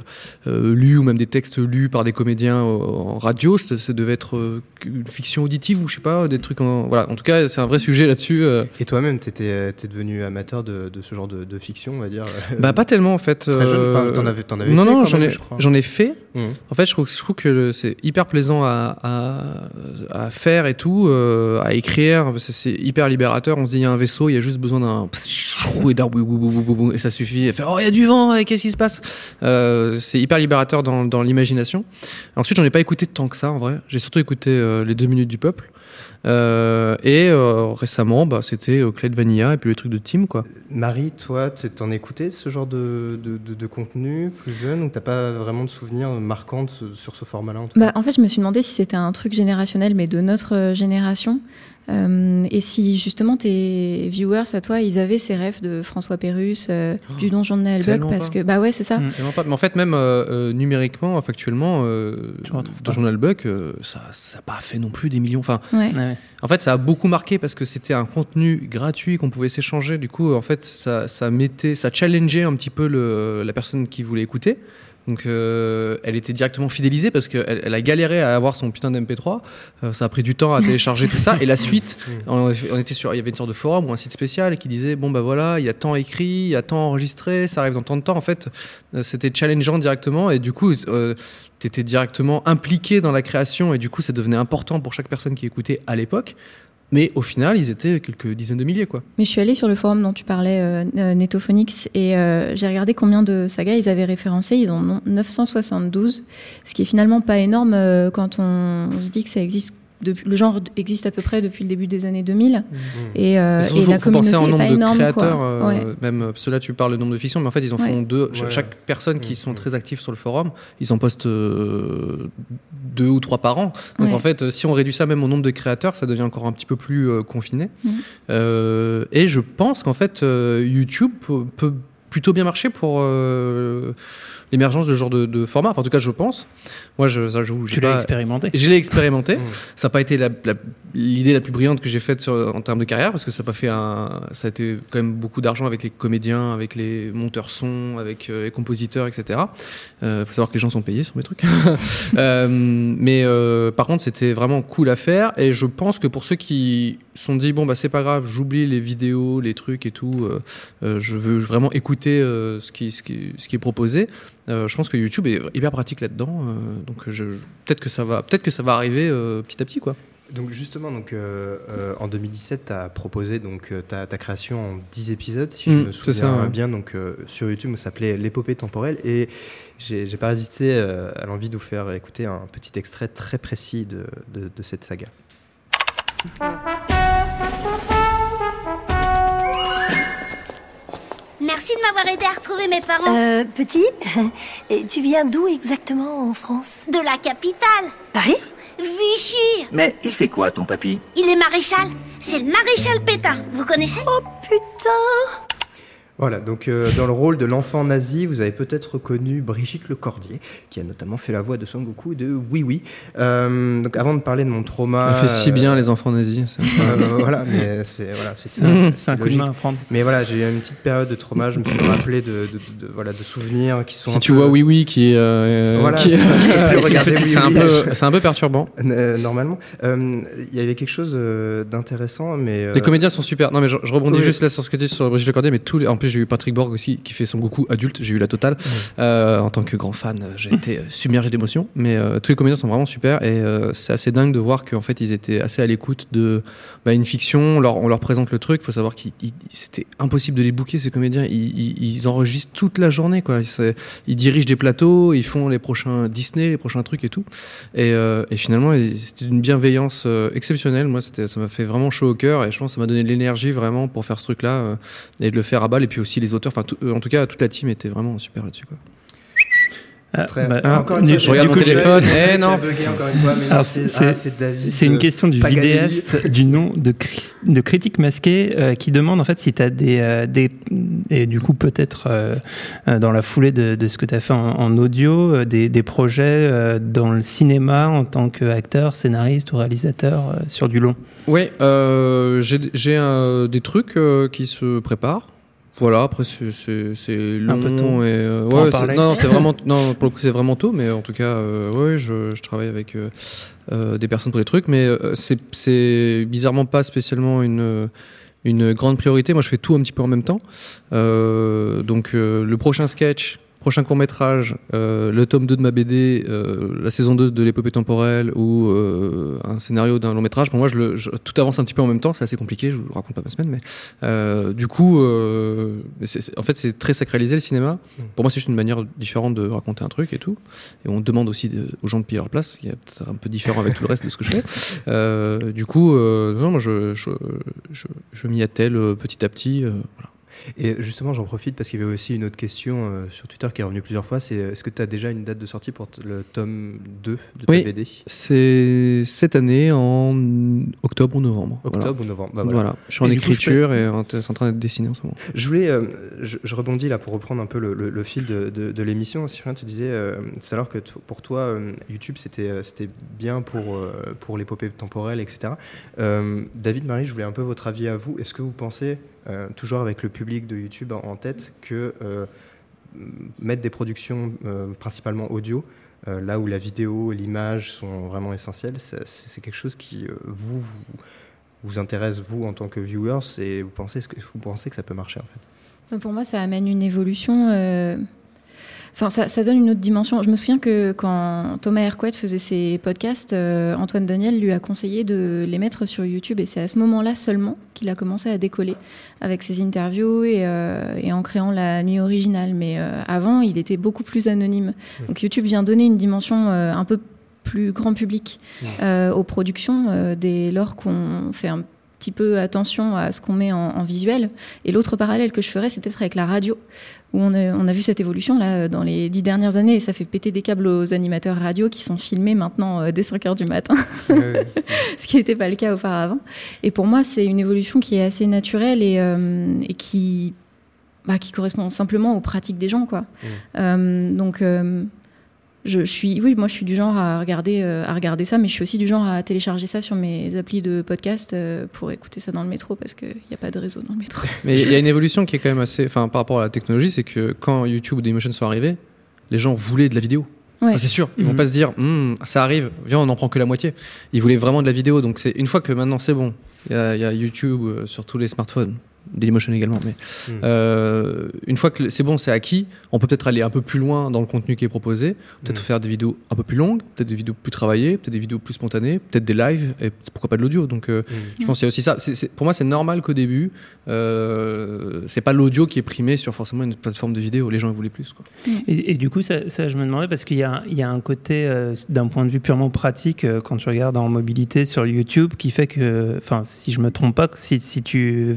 Speaker 5: euh, lues ou même des textes lus par des comédiens en radio, ça, devait être une fiction auditive ou je sais pas, des trucs en voilà. En tout cas, c'est un vrai sujet là-dessus.
Speaker 2: Et toi-même, tu étais, devenu amateur de, de ce genre de, de fiction, on va dire
Speaker 5: Bah pas tellement en fait.
Speaker 2: Très jeune, enfin, t'en avais- t'en avais
Speaker 5: non
Speaker 2: fait
Speaker 5: non, j'en ai j'en ai fait.
Speaker 2: Mhm.
Speaker 5: En fait, je trouve, je trouve que c'est hyper plaisant à, à, à faire et tout, à écrire. C'est- C'est hyper libérateur. On se dit il y a un vaisseau, il y a juste besoin d'un et d'un boum, boum, boum, boum, boum, et ça suffit. Et faire oh il y a du vent, et qu'est-ce qui se passe? Euh, C'est hyper libérateur dans, dans l'imagination. Ensuite, j'en ai pas écouté tant que ça en vrai. J'ai surtout écouté euh, les deux minutes du peuple. Euh, et euh, récemment, bah, c'était euh, Clé de Vanilla et puis le truc de Team, quoi.
Speaker 2: Marie, toi, tu- t'en écoutais ce genre de, de, de- de contenu plus jeune ou t'as pas vraiment de souvenirs marquants sur ce format-là en tout
Speaker 3: Bah, en fait, je me suis demandé si c'était un truc générationnel, mais de notre génération. Euh, et si justement tes viewers à toi, ils avaient ces rêves de François Pérus, euh, du donjon de Naël Buck,
Speaker 5: Tellement
Speaker 3: parce
Speaker 5: pas.
Speaker 3: que bah ouais, c'est ça.
Speaker 5: Pas. Mais en fait, même euh, numériquement, factuellement, euh, Journal Buck, euh, ça n'a pas fait non plus des millions. Enfin,
Speaker 3: Ouais.
Speaker 5: En fait, ça a beaucoup marqué parce que c'était un contenu gratuit qu'on pouvait s'échanger. Du coup, en fait, ça, ça mettait, ça challengeait un petit peu le, la personne qui voulait écouter. Donc, euh, elle était directement fidélisée parce qu'elle elle a galéré à avoir son putain d'MP3. Euh, ça a pris du temps à télécharger tout ça. Et la suite, [laughs] on, on était sur, il y avait une sorte de forum ou un site spécial qui disait bon bah voilà, il y a tant écrit, il y a tant enregistré, ça arrive dans tant de temps. En fait, euh, c'était challengeant directement et du coup, euh, t'étais directement impliqué dans la création et du coup, ça devenait important pour chaque personne qui écoutait à l'époque. Mais au final, ils étaient quelques dizaines de milliers, quoi.
Speaker 3: Mais je suis allée sur le forum dont tu parlais, euh, euh, Netophonix, et euh, j'ai regardé combien de sagas ils avaient référencé. Ils en ont 972, ce qui est finalement pas énorme euh, quand on se dit que ça existe. Le genre existe à peu près depuis le début des années 2000 et, euh, et la communauté
Speaker 5: penser en
Speaker 3: est
Speaker 5: nombre
Speaker 3: pas
Speaker 5: de
Speaker 3: énorme
Speaker 5: créateurs,
Speaker 3: quoi.
Speaker 5: euh,
Speaker 3: Ouais.
Speaker 5: même euh, ceux-là tu parles le nombre de fictions, mais en fait ils en
Speaker 3: Ouais.
Speaker 5: font deux.
Speaker 2: Ouais.
Speaker 5: Chaque personne qui sont très actifs sur le forum, ils en postent euh, deux ou trois par an. Donc
Speaker 3: Ouais.
Speaker 5: en fait, euh, si on réduit ça même au nombre de créateurs, ça devient encore un petit peu plus euh, confiné. Euh, et je pense qu'en fait euh, YouTube peut, peut plutôt bien marcher pour euh, l'émergence de ce genre de, de format. Enfin, en tout cas, je pense. Moi, je, ça, j'ai
Speaker 4: Tu l'as expérimenté.
Speaker 5: Je l'ai expérimenté. Ça n'a pas été la- la- l'idée la, plus brillante que j'ai faite sur- en termes de carrière parce que ça a pas fait un, ça a été quand même beaucoup d'argent avec les comédiens, avec les monteurs son, avec euh, les compositeurs, etc. Euh, faut savoir que les gens sont payés sur mes trucs. [laughs] Euh, mais euh, par contre, c'était vraiment cool à faire et je pense que pour ceux qui se sont dit bon bah c'est pas grave, j'oublie les vidéos, les trucs et tout, euh, euh, je veux vraiment écouter euh, ce qui ce qui ce qui est proposé. Euh, je pense que YouTube est hyper pratique là-dedans, euh, donc je, je- peut-être que ça va, peut-être que ça va arriver euh, petit à petit quoi.
Speaker 2: Donc justement, donc, euh, euh, en 2017, tu as proposé donc, ta, ta création en 10 épisodes, si
Speaker 5: Mm,
Speaker 2: je me
Speaker 5: c'est
Speaker 2: souviens
Speaker 5: ça, ouais.
Speaker 2: bien. Donc, euh, sur YouTube, ça s'appelait L'épopée temporelle. Et j'ai pas hésité à l'envie de vous faire écouter un petit extrait très précis de, de- de cette saga.
Speaker 14: Merci de m'avoir aidé à retrouver mes parents.
Speaker 12: Euh, petit, [laughs] et tu viens d'où exactement en France?
Speaker 14: De la capitale.
Speaker 12: Paris?
Speaker 14: Vichy.
Speaker 15: Mais il fait quoi, ton papy?
Speaker 14: Il est maréchal. C'est le maréchal Pétain. Vous connaissez?
Speaker 12: Oh putain
Speaker 2: Voilà, donc euh, dans le rôle de l'enfant nazi, vous avez peut-être reconnu Brigitte Lecordier, qui a notamment fait la voix de Son Goku et de Oui Oui. Euh, donc avant de parler de mon trauma...
Speaker 5: Elle fait si
Speaker 2: euh,
Speaker 5: bien les enfants nazis.
Speaker 2: Euh, voilà, mais c'est voilà, c'est ça,
Speaker 4: c'est un coup de main à prendre.
Speaker 2: Mais voilà, j'ai eu une petite période de trauma. Je me suis rappelé de, de- de- voilà de souvenirs qui sont.
Speaker 5: Si
Speaker 2: un
Speaker 5: tu
Speaker 2: peu-
Speaker 5: vois oui oui qui est, euh,
Speaker 2: Voilà,
Speaker 5: qui
Speaker 2: c'est [laughs] Oui
Speaker 5: un
Speaker 2: Oui.
Speaker 5: peu c'est un peu perturbant.
Speaker 2: Euh, normalement, Euh, il y avait quelque chose euh, d'intéressant, mais euh,
Speaker 5: Les comédiens sont super. Non mais je, je rebondis
Speaker 2: Oui.
Speaker 5: juste là sur ce que tu dis sur Brigitte Lecordier, mais tous les... en plus j'ai eu Patrick Borg aussi qui fait son Goku adulte. J'ai eu la totale. Euh, en tant que grand fan, euh, j'ai été euh, submergé d'émotions. Mais euh, tous les comédiens sont vraiment super et euh, c'est assez dingue de voir qu'en fait ils étaient assez à l'écoute de bah, une fiction. On leur, on leur présente le truc. Il faut savoir ils- c'était impossible de les booker ces comédiens. Ils, ils- ils enregistrent toute la journée quoi. Ils, ils dirigent des plateaux, ils font les prochains Disney, les prochains trucs et tout. Et, et finalement, c'était une bienveillance exceptionnelle. Moi, ça m'a fait vraiment chaud au cœur et je pense que ça m'a donné de l'énergie vraiment pour faire ce truc-là et de le faire à balle. Et puis aussi les auteurs, enfin, tout- euh, en tout cas, toute la team était vraiment super là-dessus. Quoi.
Speaker 4: Ah,
Speaker 2: Très-
Speaker 4: bah,
Speaker 2: Ah, encore une fois,
Speaker 5: je regarde mon téléphone. Eh non.
Speaker 2: c'est-
Speaker 4: une
Speaker 2: euh,
Speaker 4: question du
Speaker 2: Paganelli.
Speaker 4: vidéaste du nom de, Chris- de Critique Masqué euh, qui demande en fait si tu as des, euh, des. Et du coup, peut-être euh, dans la foulée de, de ce que tu as fait en, en audio, euh, des, des projets euh, dans le cinéma en tant qu'acteur, scénariste ou réalisateur euh, sur du long.
Speaker 5: Ouais, euh, j'ai, j'ai euh, des trucs euh, qui se préparent. Voilà, après c'est, long
Speaker 4: Un peu tôt.
Speaker 5: et euh, ouais, c'est- non, c'est vraiment [laughs] non pour le coup c'est vraiment tôt, mais en tout cas euh, ouais, je, je travaille avec euh, euh, des personnes pour des trucs, mais c'est, c'est bizarrement pas spécialement une une grande priorité. Moi, je fais tout un petit peu en même temps. Donc, le prochain sketch prochain court métrage, euh, le tome 2 de ma BD, euh, la saison 2 de l'épopée temporelle ou euh, un scénario d'un long métrage, pour moi, je le, je- tout avance un petit peu en même temps. C'est assez compliqué, je vous raconte pas ma semaine, mais du coup, en fait, c'est très sacralisé le cinéma. Pour moi, c'est juste une manière différente de raconter un truc et tout. Et on demande aussi de- aux gens de payer leur place, qui est peut-être un peu différent avec tout le reste de ce que je fais. [laughs] Du coup, non, moi, je, m'y attelle petit à petit. voilà.
Speaker 2: Et justement, j'en profite parce qu'il y avait aussi une autre question euh, sur Twitter qui est revenue plusieurs fois. C'est est-ce que tu as déjà une date de sortie pour le tome 2 de ta
Speaker 5: Oui,
Speaker 2: BD
Speaker 5: c'est cette année en octobre ou novembre.
Speaker 2: Octobre
Speaker 5: Voilà.
Speaker 2: ou novembre, bah
Speaker 5: voilà.
Speaker 2: voilà.
Speaker 5: Je suis en
Speaker 2: coup, je
Speaker 5: écriture et c'est en train d'être dessiné en ce moment.
Speaker 2: Je voulais, euh, je, je rebondis là pour reprendre un peu le, le- le fil de, de- de l'émission. Cyprien, tu disais euh, tout à l'heure que pour toi, euh, YouTube, c'était c'était bien pour, pour l'épopée temporelle, etc. David, Marie, je voulais un peu votre avis à vous. Est-ce que vous pensez, toujours avec le public de YouTube en tête, que euh, mettre des productions euh, principalement audio, euh, là où la vidéo et l'image sont vraiment essentielles, c'est quelque chose qui, vous, vous, intéresse, vous, en tant que viewers, et vous pensez, vous pensez que ça peut marcher en fait?
Speaker 3: Pour moi, ça amène une évolution. Enfin, ça, ça donne une autre dimension. Je me souviens que quand Thomas Hercouet faisait ses podcasts, euh, Antoine Daniel lui a conseillé de les mettre sur YouTube. Et c'est à ce moment-là seulement qu'il a commencé à décoller avec ses interviews et, euh, et en créant la nuit originale. Mais euh, avant, il était beaucoup plus anonyme. Donc YouTube vient donner une dimension un peu plus grand public euh, aux productions dès lors qu'on fait un petit peu attention à ce qu'on met en, en visuel. Et l'autre parallèle que je ferais, c'est peut-être avec la radio, où on a, on a vu cette évolution là dans les dix dernières années, et ça fait péter des câbles aux animateurs radio qui sont filmés maintenant euh, dès 5 heures du matin, [laughs] ce qui n'était pas le cas auparavant. Et pour moi, c'est une évolution qui est assez naturelle et, euh, et qui, bah, qui correspond simplement aux pratiques des gens, quoi. Euh, donc euh, je, je suis, oui, moi je suis du genre à regarder, euh, à regarder ça, mais je suis aussi du genre à télécharger ça sur mes applis de podcast euh, pour écouter ça dans le métro parce qu'il n'y a pas de réseau dans le métro. [laughs]
Speaker 5: Mais il y a une évolution qui est quand même assez. Enfin, par rapport à la technologie, c'est que quand YouTube ou Dailymotion sont arrivés, les gens voulaient de la vidéo.
Speaker 3: Ouais.
Speaker 5: Ça, c'est sûr. Ils vont
Speaker 3: Mhm.
Speaker 5: pas se dire, Hum, ça arrive, viens, on n'en prend que la moitié. Ils voulaient vraiment de la vidéo. Donc, c'est une fois que maintenant c'est bon, il y, a- il y a YouTube euh, sur tous les smartphones. Dailymotion également, mais
Speaker 2: Mhm.
Speaker 5: euh, une fois que c'est bon, c'est acquis, on peut peut-être aller un peu plus loin dans le contenu qui est proposé, peut-être
Speaker 2: Mhm.
Speaker 5: faire des vidéos un peu plus longues, peut-être des vidéos plus travaillées, peut-être des vidéos plus spontanées, peut-être des lives, et pourquoi pas de l'audio. Donc, euh, je pense qu'il y a aussi ça. C'est- c'est- pour moi, c'est normal qu'au début, euh, c'est pas l'audio qui est primé sur forcément une plateforme de vidéo. Les gens ils voulaient plus. Quoi.
Speaker 4: Et, et du coup, ça, ça, je me demandais, parce qu'il y a, il y a un côté, euh, d'un point de vue purement pratique, euh, quand tu regardes en mobilité sur YouTube, qui fait que, enfin, si je me trompe pas, si, si tu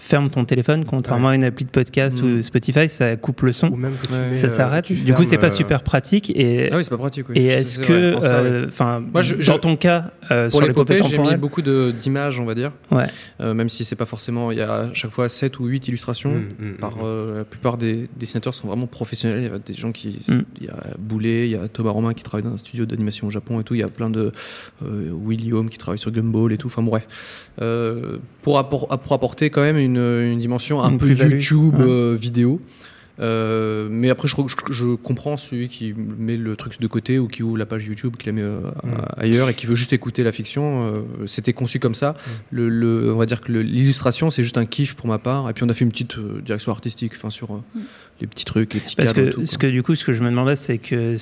Speaker 4: fermes ton téléphone, contrairement à une appli de podcast ou Spotify, ça coupe le son,
Speaker 2: même que tu mets,
Speaker 4: ça
Speaker 2: euh,
Speaker 4: s'arrête. Du coup, c'est pas
Speaker 2: euh,
Speaker 4: super pratique. Et,
Speaker 5: Ah oui, c'est pas pratique, oui.
Speaker 4: Et est-ce que, euh, enfin,
Speaker 5: je-
Speaker 4: dans ton cas, euh,
Speaker 5: Pour
Speaker 4: sur l'épopée
Speaker 5: j'ai mis beaucoup de- d'images, on va dire.
Speaker 4: Ouais.
Speaker 5: Euh, même si c'est pas forcément, il y a à chaque fois 7 ou 8 illustrations.
Speaker 2: Mm, mm,
Speaker 5: par
Speaker 2: mm.
Speaker 5: euh, la plupart des dessinateurs sont vraiment professionnels. Il y a des gens qui,
Speaker 4: Mm.
Speaker 5: il y a Boulet, il y a Thomas Romain qui travaille dans un studio d'animation au Japon et tout. Il y a plein de euh, Home qui travaille sur Gumball et tout. Enfin bon, bref, Euh, pour, appor- pour apporter quand même une, une dimension un
Speaker 4: Une
Speaker 5: peu. YouTube
Speaker 4: Ouais.
Speaker 5: euh, vidéo. Euh, mais après, je, je- je comprends celui qui met le truc de côté ou qui ouvre la page YouTube, qui la met euh,
Speaker 2: Mm.
Speaker 5: ailleurs et qui veut juste écouter la fiction. Euh, C'était conçu comme ça. Le, le- on va dire que l'illustration, c'est juste un kiff pour ma part. Et puis on a fait une petite euh, direction artistique, enfin sur euh, les petits trucs, les petits
Speaker 4: Parce
Speaker 5: cadres
Speaker 4: que, ce que du coup, ce que je me demandais, c'est que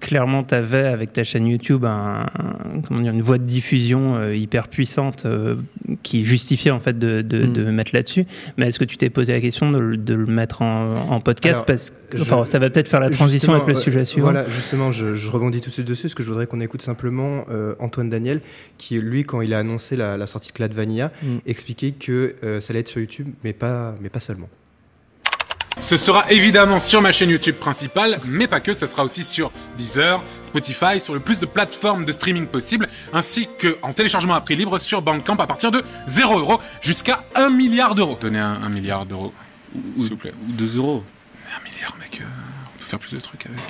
Speaker 4: clairement, tu avais avec ta chaîne YouTube un, un- comment dire, une voie de diffusion euh, hyper puissante euh, qui justifiait en fait de, de,
Speaker 5: Mm.
Speaker 4: de mettre là-dessus. Mais est-ce que tu t'es posé la question de, le- de le mettre en, en podcast?
Speaker 2: Alors,
Speaker 4: Parce que
Speaker 2: je-
Speaker 4: ça va peut-être faire la transition avec le
Speaker 2: euh,
Speaker 4: sujet suivant.
Speaker 2: Voilà, justement, je, je rebondis tout de suite dessus, parce que je voudrais qu'on écoute simplement euh, Antoine Daniel, qui, lui, quand il a annoncé la, la sortie de Clad Vanilla,
Speaker 5: Mm.
Speaker 2: expliquait que ça allait être sur YouTube, mais pas, mais pas seulement.
Speaker 15: Ce sera évidemment sur ma chaîne YouTube principale, mais pas que, ce sera aussi sur Deezer, Spotify, sur le plus de plateformes de streaming possibles, ainsi que en téléchargement à prix libre sur Bandcamp à partir de 0 euros jusqu'à 1 milliard d'euros. Donnez un, un milliard d'euros, s'il vous plaît.
Speaker 16: Ou 2 euros.
Speaker 15: Un milliard, mec, euh, on peut faire plus de trucs avec.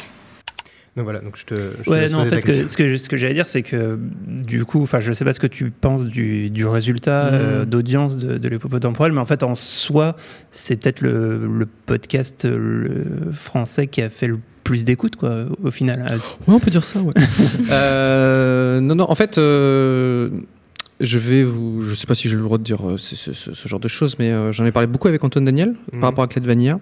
Speaker 2: Donc voilà, donc je te. je
Speaker 4: Ouais, non, en fait, ce que,
Speaker 2: question.
Speaker 4: ce que, ce que j'allais dire, c'est que du coup, enfin, je sais pas ce que tu penses du, du résultat
Speaker 5: Mhm.
Speaker 4: euh, d'audience de, de l'épopée temporelle, mais en fait, en soi, c'est peut-être le, le podcast euh, le français qui a fait le plus d'écoute, quoi, au final.
Speaker 5: Ouais, on peut dire ça, ouais. [laughs] Euh, non, non, en fait, euh, je vais vous, je sais pas si j'ai le droit de dire euh, ce, ce- ce- ce genre de choses, mais euh, j'en ai parlé beaucoup avec Antoine Daniel
Speaker 2: Mhm.
Speaker 5: par rapport à Clé Vanilla.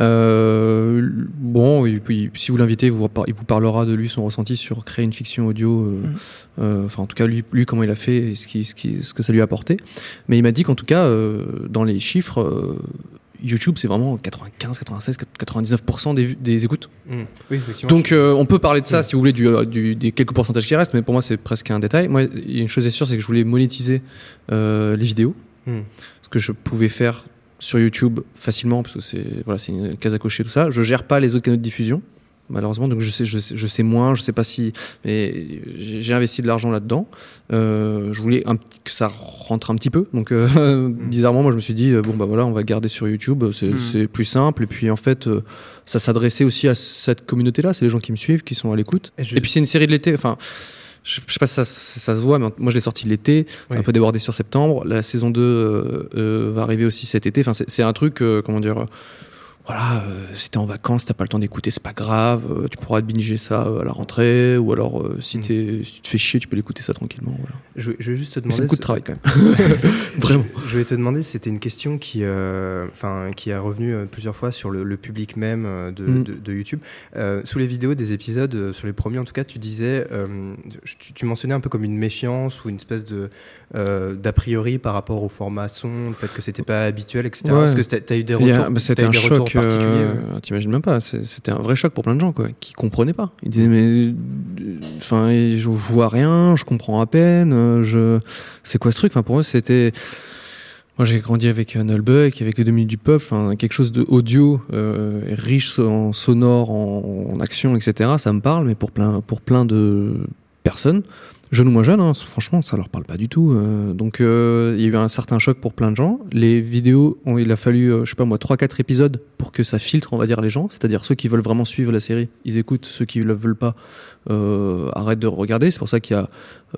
Speaker 5: Euh, bon, et puis si vous l'invitez, il vous, par- il vous parlera de lui son ressenti sur créer une fiction audio. euh, euh, Enfin, en tout cas, lui, lui comment il a fait et ce, qui, ce, qui, ce que ça lui a apporté. Mais il m'a dit qu'en tout cas, euh, dans les chiffres, euh, YouTube, c'est vraiment 95, 96, 99% des, des écoutes.
Speaker 2: Mm. Oui.
Speaker 5: Donc euh, on peut parler de ça
Speaker 2: Mm.
Speaker 5: si vous voulez du, euh, du- des quelques pourcentages qui restent, mais pour moi c'est presque un détail. Moi, une chose est sûre, c'est que je voulais monétiser euh, les vidéos,
Speaker 2: Mm.
Speaker 5: ce que je pouvais faire sur YouTube facilement parce que c'est voilà c'est une case à cocher tout ça. Je gère pas les autres canaux de diffusion malheureusement donc je sais je sais, je sais moins je sais pas si mais j'ai investi de l'argent là-dedans Euh, je voulais un que ça rentre un petit peu donc euh, bizarrement moi je me suis dit euh, bon bah voilà on va garder sur YouTube c'est
Speaker 4: Mm.
Speaker 5: c'est plus simple et puis en fait euh, ça s'adressait aussi à cette communauté là c'est les gens qui me suivent qui sont à l'écoute
Speaker 2: Et
Speaker 5: puis c'est une série de l'été enfin je je sais pas si ça, ça se voit, mais moi je l'ai sorti l'été,
Speaker 2: Oui.
Speaker 5: un peu débordé sur septembre. La saison 2 euh, euh, va arriver aussi cet été. Enfin, c'est un truc, comment dire, voilà, euh, si t'es en vacances, t'as pas le temps d'écouter, c'est pas grave, euh, tu pourras te binger ça euh, à la rentrée, ou alors euh, si, t'es- si tu te fais chier, tu peux l'écouter ça tranquillement. Voilà.
Speaker 2: Je, je vais juste te demander.
Speaker 5: c'est beaucoup de travail quand même. [laughs] Vraiment.
Speaker 2: Je, je vais te demander, c'était une question qui, enfin, qui est revenue plusieurs fois sur le, le public même euh, de,
Speaker 5: Mm.
Speaker 2: de- de YouTube. Sous les vidéos des épisodes, sur les premiers en tout cas, tu disais, tu, tu mentionnais un peu comme une méfiance ou une espèce de euh, d'a priori par rapport au format son, le fait que c'était pas habituel, etc.
Speaker 5: Ouais.
Speaker 2: Est-ce que t'as as eu des retours,
Speaker 5: bah, C'était un
Speaker 2: des
Speaker 5: choc, euh, t'imagines même pas, c'était un vrai choc pour plein de gens quoi, qui comprenaient pas. Ils disaient mais, euh, enfin, je vois rien, je comprends à peine, je, c'est quoi ce truc? Enfin pour eux c'était, moi j'ai grandi avec Nullbuck, avec les deux minutes du peuple, enfin quelque chose de audio, euh, riche en sonore, en, en action, etc. Ça me parle, mais pour plein, pour plein de personnes jeunes ou moins jeunes, hein, franchement, ça leur parle pas du tout. euh, donc, euh, il y a eu un certain choc pour plein de gens. Les vidéos, il a fallu, euh, je sais pas moi, 3-4 épisodes pour que ça filtre, on va dire, les gens. C'est-à-dire ceux qui veulent vraiment suivre la série, ils écoutent. Ceux qui ne le veulent pas, euh, arrêtent de regarder. C'est pour ça qu'il y a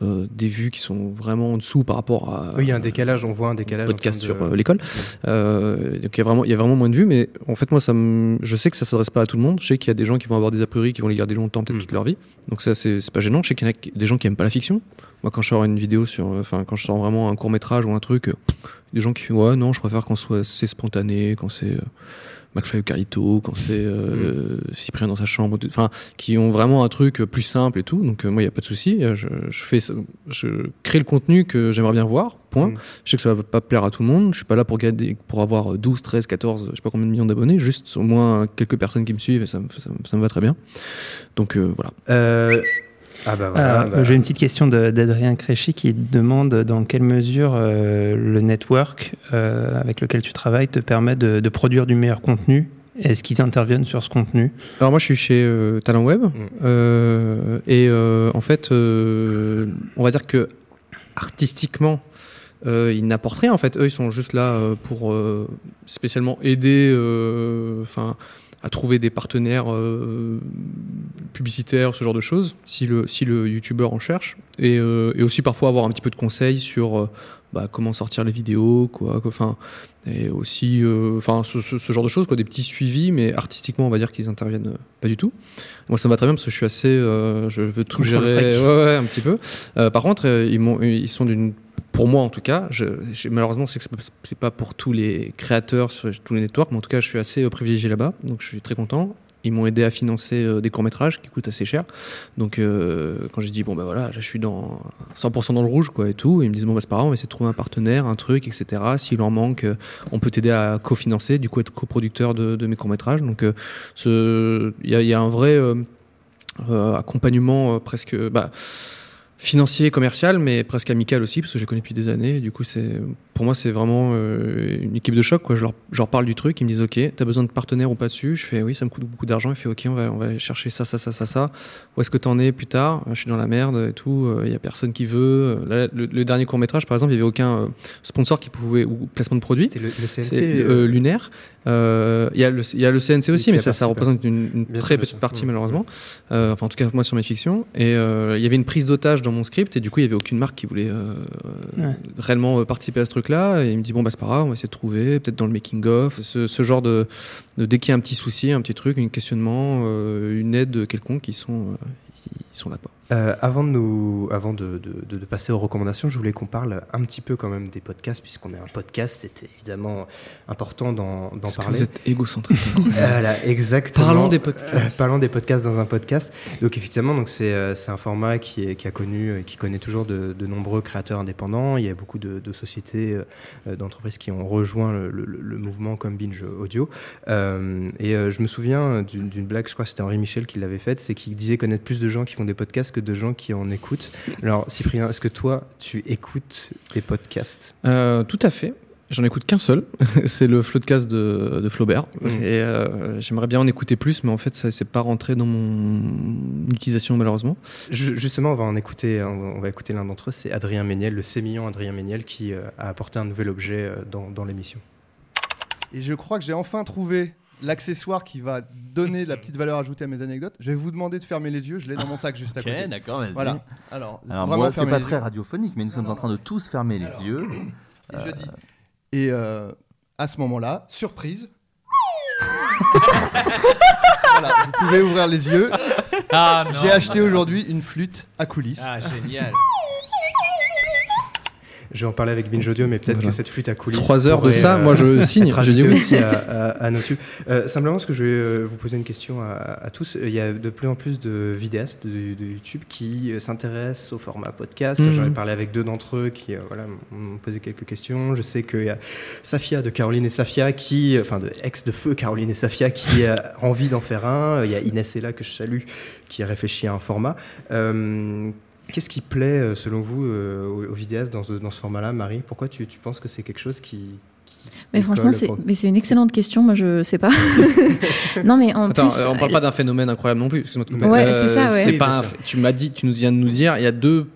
Speaker 5: euh, des vues qui sont vraiment en dessous par rapport à.
Speaker 2: Oui, il y a un décalage, on voit un décalage.
Speaker 5: podcast sur euh, l'école. Donc il y a vraiment, il y a vraiment moins de vues, mais en fait moi ça me, je sais que ça s'adresse pas à tout le monde. Je sais qu'il y a des gens qui vont avoir des a priori, qui vont les garder longtemps,
Speaker 2: Mm.
Speaker 5: peut-être toute leur vie. Donc ça c'est pas gênant. Je sais qu'il y en a des gens qui aiment pas la fiction. Moi quand je sors une vidéo sur, enfin quand je sors vraiment un court métrage ou un truc, des gens qui font ouais non, je préfère quand soit c'est spontané, quand c'est euh, McFly ou Carlito, quand c'est euh, Cyprien dans sa chambre, enfin qui ont vraiment un truc plus simple et tout. Donc euh, moi il y a pas de souci. Euh, Je, je fais, je crée le contenu que j'aimerais bien voir. Point. Je sais que ça va pas plaire à tout le monde. Je suis pas là pour garder, pour avoir 12, 13, 14, je sais pas combien de millions d'abonnés. Juste au moins quelques personnes qui me suivent et ça me, ça, me- ça me va très bien. Donc euh, voilà.
Speaker 2: Ah bah voilà.
Speaker 4: Euh,
Speaker 2: bah-
Speaker 4: J'ai une petite question d'Adrien Créchy qui demande dans quelle mesure euh, le network euh, avec lequel tu travailles te permet de, de produire du meilleur contenu. Est-ce qu'ils interviennent sur ce contenu?
Speaker 5: Alors moi je suis chez euh, Talent Web euh, et euh, en fait euh, on va dire que artistiquement euh, ils n'apportent rien en fait eux ils sont juste là euh, pour euh, spécialement aider euh, enfin à trouver des partenaires euh, publicitaires ce genre de choses si le si le youtubeur en cherche. Et, euh, et aussi parfois avoir un petit peu de conseils sur euh, bah, comment sortir les vidéos quoi enfin et aussi enfin ce, ce- ce genre de choses quoi des petits suivis mais artistiquement on va dire qu'ils interviennent pas du tout. Moi ça me va très bien parce que je suis assez je veux tout
Speaker 4: Contre
Speaker 5: gérer. ouais, ouais un petit peu. Par contre ils ils sont d'une pour moi en tout cas malheureusement c'est c'est pas- pour tous les créateurs sur tous les networks mais en tout cas je suis assez euh, privilégié là-bas donc je suis très content ils m'ont aidé à financer euh, des courts-métrages qui coûtent assez cher. Donc, euh, quand j'ai dit, bon, ben voilà, là, je suis dans 100% dans le rouge, quoi, et tout, ils me disent, bon, bah, c'est pas grave, on va essayer de trouver un partenaire, un truc, etc. S'il en manque, on peut t'aider à cofinancer, du coup, être coproducteur de, de mes courts-métrages. Donc, euh, ce- il y, a- un vrai accompagnement presque. Bah, financier, commercial, mais presque amical aussi, parce que j'ai connu depuis des années. Du coup, c'est pour moi, c'est vraiment euh, une équipe de choc. Quoi. Je, leur, je leur parle du truc, ils me disent OK, t'as besoin de partenaires ou pas dessus? Je fais oui, ça me coûte beaucoup d'argent. Il fait OK, on va, on va chercher ça, ça, ça, ça, ça. Où est-ce que t'en es plus tard? Je suis dans la merde et tout. Il y a personne qui veut. Là, le, le dernier court métrage, par exemple, il y avait aucun euh, sponsor qui pouvait ou placement de produit.
Speaker 2: C'était le, le CNC.
Speaker 5: Euh, lunaire. Euh, Il y, a le- il y a le CNC aussi, mais ça, représente une, très petite partie
Speaker 2: Mm.
Speaker 5: malheureusement. Euh, enfin, en tout cas, moi sur mes fictions. Et euh, il y avait une prise d'otage dans mon script, et du coup, il y avait aucune marque qui voulait euh,
Speaker 4: Ouais.
Speaker 5: réellement euh, participer à ce truc-là. Et il me dit bon bah c'est pas grave, on va essayer de trouver, peut-être dans le making of, ce, ce genre de, de dès qu'il y a un petit souci, un petit truc, un questionnement, euh, une aide quelconque, ils sont ils sont là quoi.
Speaker 2: Euh, avant de, nous, avant de, de- de passer aux recommandations, je voulais qu'on parle un petit peu quand même des podcasts, puisqu'on est un podcast, c'était évidemment important d'en
Speaker 5: Parce que
Speaker 2: parler.
Speaker 5: vous êtes égocentrique. [laughs]
Speaker 2: Voilà, exactement.
Speaker 5: Parlons des podcasts.
Speaker 2: Euh, parlons des podcasts dans un podcast. Donc effectivement, donc c'est euh, c'est un format qui, est, qui a connu, qui connaît toujours de, nombreux créateurs indépendants. Il y a beaucoup de, sociétés, d'entreprises qui ont rejoint le, le- le mouvement comme Binge Audio. Euh, et je me souviens d'une blague, je crois que c'était Henri Michel qui l'avait faite, c'est qu'il disait connaître plus de gens qui font des podcasts que de gens qui en écoutent. Alors Cyprien, est-ce que toi, tu écoutes des podcasts?
Speaker 5: Euh, tout à fait. J'en écoute qu'un seul, [laughs] c'est le Floodcast de, de Flaubert.
Speaker 2: Mm.
Speaker 5: Et euh, j'aimerais bien en écouter plus, mais en fait, ça c'est pas rentré dans mon utilisation malheureusement.
Speaker 2: Ju- Justement, on va en écouter, on va- on va écouter l'un d'entre eux, c'est Adrien Méniel, le sémillant Adrien Méniel, qui euh, a apporté un nouvel objet euh, dans, dans l'émission.
Speaker 16: Et je crois que j'ai enfin trouvé l'accessoire qui va donner la [laughs] petite valeur ajoutée à mes anecdotes. Je vais vous demander de fermer les yeux. Je l'ai dans mon sac juste à
Speaker 17: Ok,
Speaker 16: côté.
Speaker 17: d'accord, vas-y.
Speaker 16: Voilà. Alors,
Speaker 17: Alors
Speaker 16: vraiment
Speaker 17: moi, c'est
Speaker 16: fermer
Speaker 17: pas
Speaker 16: les
Speaker 17: très
Speaker 16: yeux.
Speaker 17: radiophonique, mais nous sommes en train de tous fermer les yeux. [coughs]
Speaker 16: Et je dis. Et euh, à ce moment-là, surprise. [coughs] voilà, vous pouvez ouvrir les yeux.
Speaker 17: Ah, non,
Speaker 16: J'ai acheté
Speaker 17: non.
Speaker 16: aujourd'hui une flûte à coulisses.
Speaker 17: Ah, génial. [laughs]
Speaker 2: Je vais en parler avec Binge Audio, mais peut-être
Speaker 5: Voilà.
Speaker 2: que cette flûte à coulisses.
Speaker 5: Trois heures de ça, moi, je signe,
Speaker 2: être
Speaker 5: je dis oui.
Speaker 2: aussi à, à- à nos tubes. Euh, simplement, parce que je vais euh, vous poser une question à, à tous. Il y a de plus en plus de vidéastes de, de YouTube qui euh, s'intéressent au format podcast.
Speaker 5: Mhm.
Speaker 2: J'en ai parlé avec deux d'entre eux qui euh, voilà, m'ont posé quelques questions. Je sais qu'il y a Safia de Caroline et Safia, qui, enfin, de ex de feu Caroline et Safia, qui [laughs] a envie d'en faire un. Il y a Inès Ella, que je salue, qui a réfléchi à un format. Euh, Qu'est-ce qui plaît, euh, selon vous, euh, aux, vidéastes dans ce, dans ce format-là, Marie? Pourquoi tu, tu penses que c'est quelque chose qui.
Speaker 3: Mais franchement, c'est
Speaker 2: pour-
Speaker 3: mais c'est une excellente question. Moi, je sais pas. [laughs] non, mais en
Speaker 5: Attends,
Speaker 3: plus,
Speaker 5: euh, on parle pas d'un phénomène incroyable non plus. Excuse-moi de couper.
Speaker 3: Ouais, c'est ça, ouais.
Speaker 5: Pas Tu m'as dit, tu nous viens de nous dire, il y a deux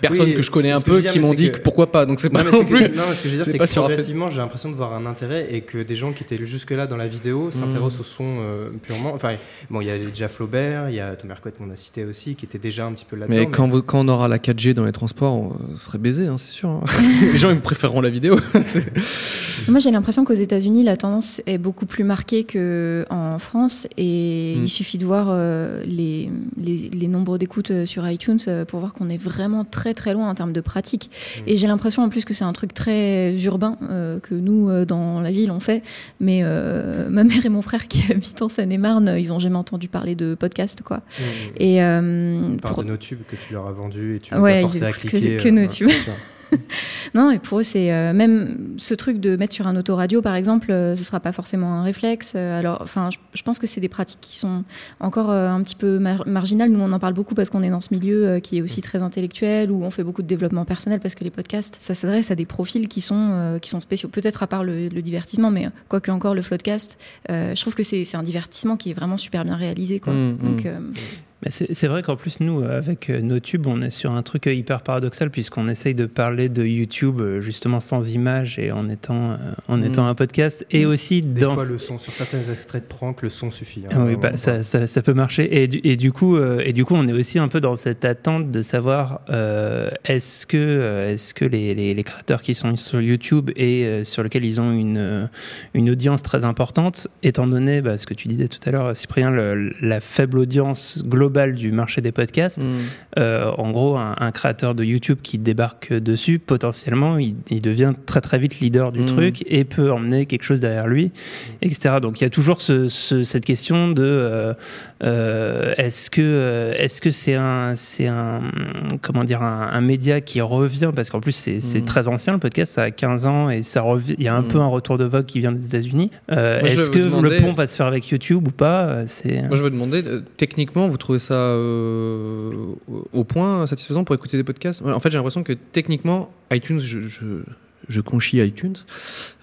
Speaker 5: personnes
Speaker 2: Oui,
Speaker 5: que je connais un peu qui m'ont dit
Speaker 2: que-
Speaker 5: que pourquoi pas. Donc c'est pas
Speaker 2: non,
Speaker 5: plus.
Speaker 2: non, mais ce que je veux dire, c'est que progressivement, j'ai l'impression de voir un intérêt et que des gens qui étaient jusque-là dans la vidéo s'intéressent au son euh, purement. Enfin, bon, il y a déjà Flaubert, il y a Thomas Hercouet qu'on a cité aussi, qui était déjà un petit peu là-dedans.
Speaker 5: Mais quand, vous- quand on aura la 4G dans les transports, on serait baisé, hein, c'est sûr. hein. [laughs] les gens ils préféreront la vidéo. [laughs]
Speaker 3: Moi, j'ai l'impression qu'aux États-Unis, la tendance est beaucoup plus marquée qu'en France. Et
Speaker 5: Mm.
Speaker 3: il suffit de voir euh, les, les, les nombres d'écoutes euh, sur iTunes pour voir qu'on est vraiment très très loin en termes de pratique. Et j'ai l'impression en plus que c'est un truc très urbain euh, que nous, euh, dans la ville, on fait. Mais euh, [laughs] ma mère et mon frère qui [laughs] habitent en Seine-et-Marne, euh, ils n'ont jamais entendu parler de podcast. Quoi. Et, euh,
Speaker 2: On parle
Speaker 3: pour-
Speaker 2: de nos tubes que tu leur as vendus et tu les
Speaker 3: Ouais,
Speaker 2: as forcés à
Speaker 3: que-
Speaker 2: euh,
Speaker 3: nos tubes. [laughs] [laughs] non, et pour eux, c'est euh, même ce truc de mettre sur un autoradio, par exemple, euh, ce sera pas forcément un réflexe. Euh, alors, enfin, je, je pense que c'est des pratiques qui sont encore euh, un petit peu mar- marginales. Nous, on en parle beaucoup parce qu'on est dans ce milieu qui est aussi très intellectuel, où on fait beaucoup de développement personnel, parce que les podcasts, ça s'adresse à des profils qui sont qui sont spéciaux. Peut-être à part le, le divertissement, mais quoique encore le floodcast, je trouve que c'est un divertissement qui est vraiment super bien réalisé, quoi.
Speaker 4: Mm,
Speaker 3: Donc,
Speaker 4: mm. Mais c'est c'est vrai qu'en plus, nous, avec euh, nos tubes, on est sur un truc euh, hyper paradoxal, puisqu'on essaye de parler de YouTube euh, justement sans image et en étant, en
Speaker 2: Mm.
Speaker 4: étant un podcast. Et aussi
Speaker 2: Des
Speaker 4: dans.
Speaker 2: fois, le son, sur certains extraits de prank, le son suffit. hein,
Speaker 4: oui, bah, ça, ça, ça peut marcher. Et du, et, du coup, euh, et du coup, on est aussi un peu dans cette attente de savoir euh, est-ce que, euh, est-ce que les, les, les créateurs qui sont sur YouTube et euh, sur lesquels ils ont une, une audience très importante, étant donné bah, ce que tu disais tout à l'heure, Cyprien, le- la faible audience globale du marché des podcasts,
Speaker 5: Mm.
Speaker 4: euh, en gros, un, un créateur de YouTube qui débarque dessus, potentiellement, il, il devient très très vite leader du
Speaker 5: Mm.
Speaker 4: truc et peut emmener quelque chose derrière lui, etc. Donc il y a toujours ce- ce- cette question de euh, euh, est-ce que est-ce que c'est un c'est un comment dire un, un média qui revient? Parce qu'en plus c'est
Speaker 5: Mm.
Speaker 4: très ancien le podcast, ça a 15 ans et ça revient. Il y a un peu un retour de vogue qui vient des États-Unis. Est-ce que
Speaker 5: demander-
Speaker 4: le pont va se faire avec YouTube ou pas? C'est
Speaker 5: Moi, je veux demander, techniquement, vous trouvez ça euh, au- point satisfaisant pour écouter des podcasts? En fait, j'ai l'impression que techniquement, iTunes, je, je conchis iTunes.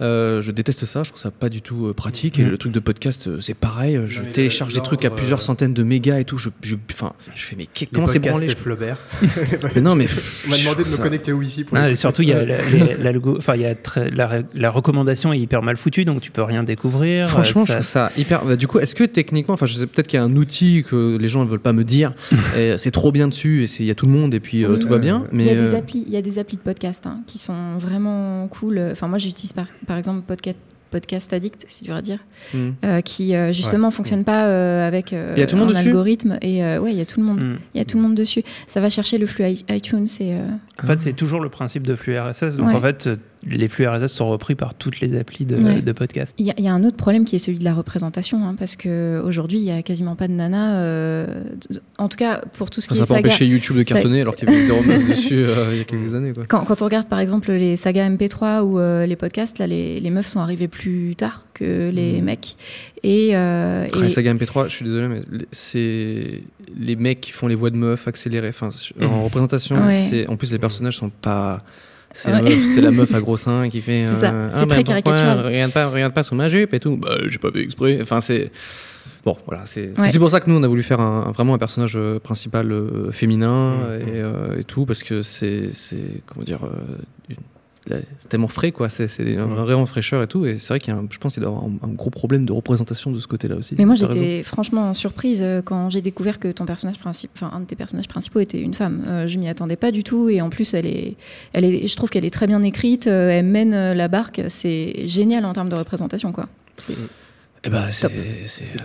Speaker 5: Euh, je déteste ça, je trouve ça pas du tout euh, pratique. Et
Speaker 4: Mhm.
Speaker 5: le truc de podcast, euh, c'est pareil. Je télécharge
Speaker 2: le-
Speaker 5: des trucs à plusieurs centaines de mégas et tout. Je, je, enfin, je fais, mais
Speaker 2: Les
Speaker 5: comment c'est branlé je-
Speaker 2: Flaubert. [laughs]
Speaker 5: Mais non, mais. [laughs]
Speaker 2: On m'a demandé de me
Speaker 5: ça-
Speaker 2: connecter au Wi-Fi pour
Speaker 4: Ah, et
Speaker 2: l'écouter.
Speaker 4: surtout, il y a la, les- l'algo- enfin, il y a très- la, la recommandation est hyper mal foutue, donc tu peux rien découvrir.
Speaker 5: Franchement,
Speaker 4: Euh,
Speaker 5: je trouve ça hyper. bah, du coup, est-ce que techniquement, enfin, je sais peut-être qu'il y a un outil que les gens ne veulent pas me dire, [laughs] c'est trop bien dessus, et il y a tout le monde, et puis euh,
Speaker 3: Oui.
Speaker 5: tout va bien. Mais
Speaker 3: il y a des
Speaker 5: euh,
Speaker 3: applis, il y a des applis de podcast hein, qui sont vraiment cool. Enfin, moi, j'utilise par, par exemple Podcast, Podcast Addict, c'est dur à dire,
Speaker 5: Mm.
Speaker 3: euh, qui euh, justement
Speaker 5: Ouais.
Speaker 3: fonctionne pas euh, avec euh,
Speaker 5: y a tout le monde
Speaker 3: un
Speaker 5: dessus?
Speaker 3: algorithme. Et euh, ouais, il y a tout le monde.
Speaker 4: Mm.
Speaker 3: Il y a tout le monde dessus. Ça va chercher le flux iTunes et.
Speaker 4: En fait, c'est toujours le principe de flux RSS. Donc,
Speaker 3: Ouais.
Speaker 4: en fait, euh, les flux RSS sont repris par toutes les applis de,
Speaker 3: Ouais.
Speaker 4: de podcast.
Speaker 3: Il y, a- il y a un autre problème qui est celui de la représentation, hein, parce que aujourd'hui il y a quasiment pas de nana. euh, en tout cas, pour tout ce qui
Speaker 5: Ça n'a
Speaker 3: est
Speaker 5: pas
Speaker 3: saga.
Speaker 5: empêché YouTube de
Speaker 3: ça-
Speaker 5: cartonner alors qu'il y avait zéro meuf dessus euh, il y a quelques années. Quoi.
Speaker 3: Quand, quand on regarde par exemple les sagas MP3 ou euh, les podcasts, là les, les meufs sont arrivées plus tard que les
Speaker 5: Mm.
Speaker 3: mecs. Et, euh,
Speaker 5: Après,
Speaker 3: et-
Speaker 5: saga MP3, je suis désolé, mais les- c'est les mecs qui font les voix de meufs accélérées. Enfin, en représentation,
Speaker 3: Ouais.
Speaker 5: c'est en plus les personnages sont pas. C'est la,
Speaker 3: Ouais.
Speaker 5: meuf- c'est la meuf à [laughs] gros seins qui fait.
Speaker 3: C'est
Speaker 5: euh,
Speaker 3: c'est
Speaker 5: Ah,
Speaker 3: très
Speaker 5: bah, pourquoi
Speaker 3: caricatural.
Speaker 5: Regarde pas, regarde pas sous ma jupe et tout. Bah, j'ai pas fait exprès. Enfin, c'est. Bon, voilà, c'est
Speaker 3: Ouais.
Speaker 5: pour ça que nous on a voulu faire un, vraiment un personnage euh, principal euh, féminin et, euh, et tout parce que c'est comment dire une- c'est tellement frais quoi, c'est un vraiment fraîcheur et tout et c'est vrai qu'il y a un- je pense qu'il doit y avoir un, un gros problème de représentation de ce côté-là aussi.
Speaker 3: Mais moi j'étais franchement surprise euh, quand j'ai découvert que ton personnage principal, enfin un de tes personnages principaux était une femme. Euh, je m'y attendais pas du tout et en plus elle est, elle est, je trouve qu'elle est très bien écrite. euh, elle mène euh, la barque. C'est génial en termes de représentation quoi. C'est-
Speaker 5: Eh ben, c'est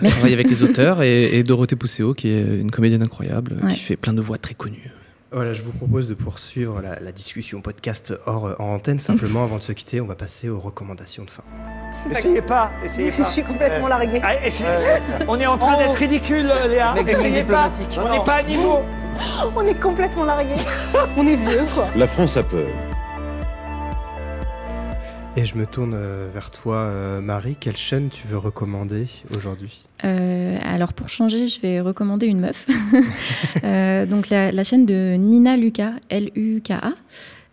Speaker 5: travailler avec les auteurs et, et Dorothée Pousseau qui est une comédienne incroyable
Speaker 3: Ouais.
Speaker 5: qui fait plein de voix très connues.
Speaker 2: Voilà, je vous propose de poursuivre la, la discussion podcast hors en antenne. Simplement, avant de se quitter, on va passer aux recommandations de fin. [laughs]
Speaker 18: Essayez pas, essayez
Speaker 19: Je
Speaker 18: pas.
Speaker 19: suis complètement larguée.
Speaker 18: Ah, essayez- [laughs] on est en train
Speaker 19: Oh.
Speaker 18: d'être ridicule, Léa.
Speaker 19: Mec,
Speaker 18: Essayez pas.
Speaker 19: diplomatique.
Speaker 18: On n'est pas à niveau. [laughs]
Speaker 19: On est complètement largués. On est vieux, quoi.
Speaker 20: La France a peur.
Speaker 2: Et je me tourne euh, vers toi, euh, Marie. Quelle chaîne tu veux recommander aujourd'hui?
Speaker 3: Euh, alors pour changer, je vais recommander une meuf. [laughs] Donc la, la chaîne de Nina Luca, L-U-K-A.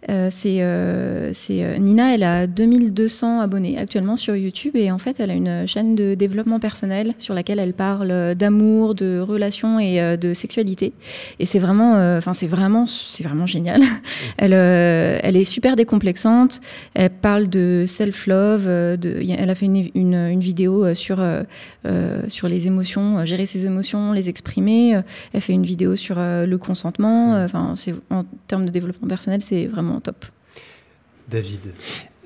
Speaker 3: Euh, c'est euh, euh, Nina, elle a 2200 abonnés actuellement sur YouTube et en fait elle a une chaîne de développement personnel sur laquelle elle parle d'amour, de relations et de sexualité. Et c'est vraiment, enfin c'est vraiment, c'est vraiment génial. [laughs] elle, elle est super décomplexante. Elle parle de y a- elle a fait une, une, une vidéo sur sur les émotions, gérer ses émotions, les exprimer. Elle fait une vidéo sur le consentement. Enfin, en termes de développement personnel, c'est vraiment top.
Speaker 2: David.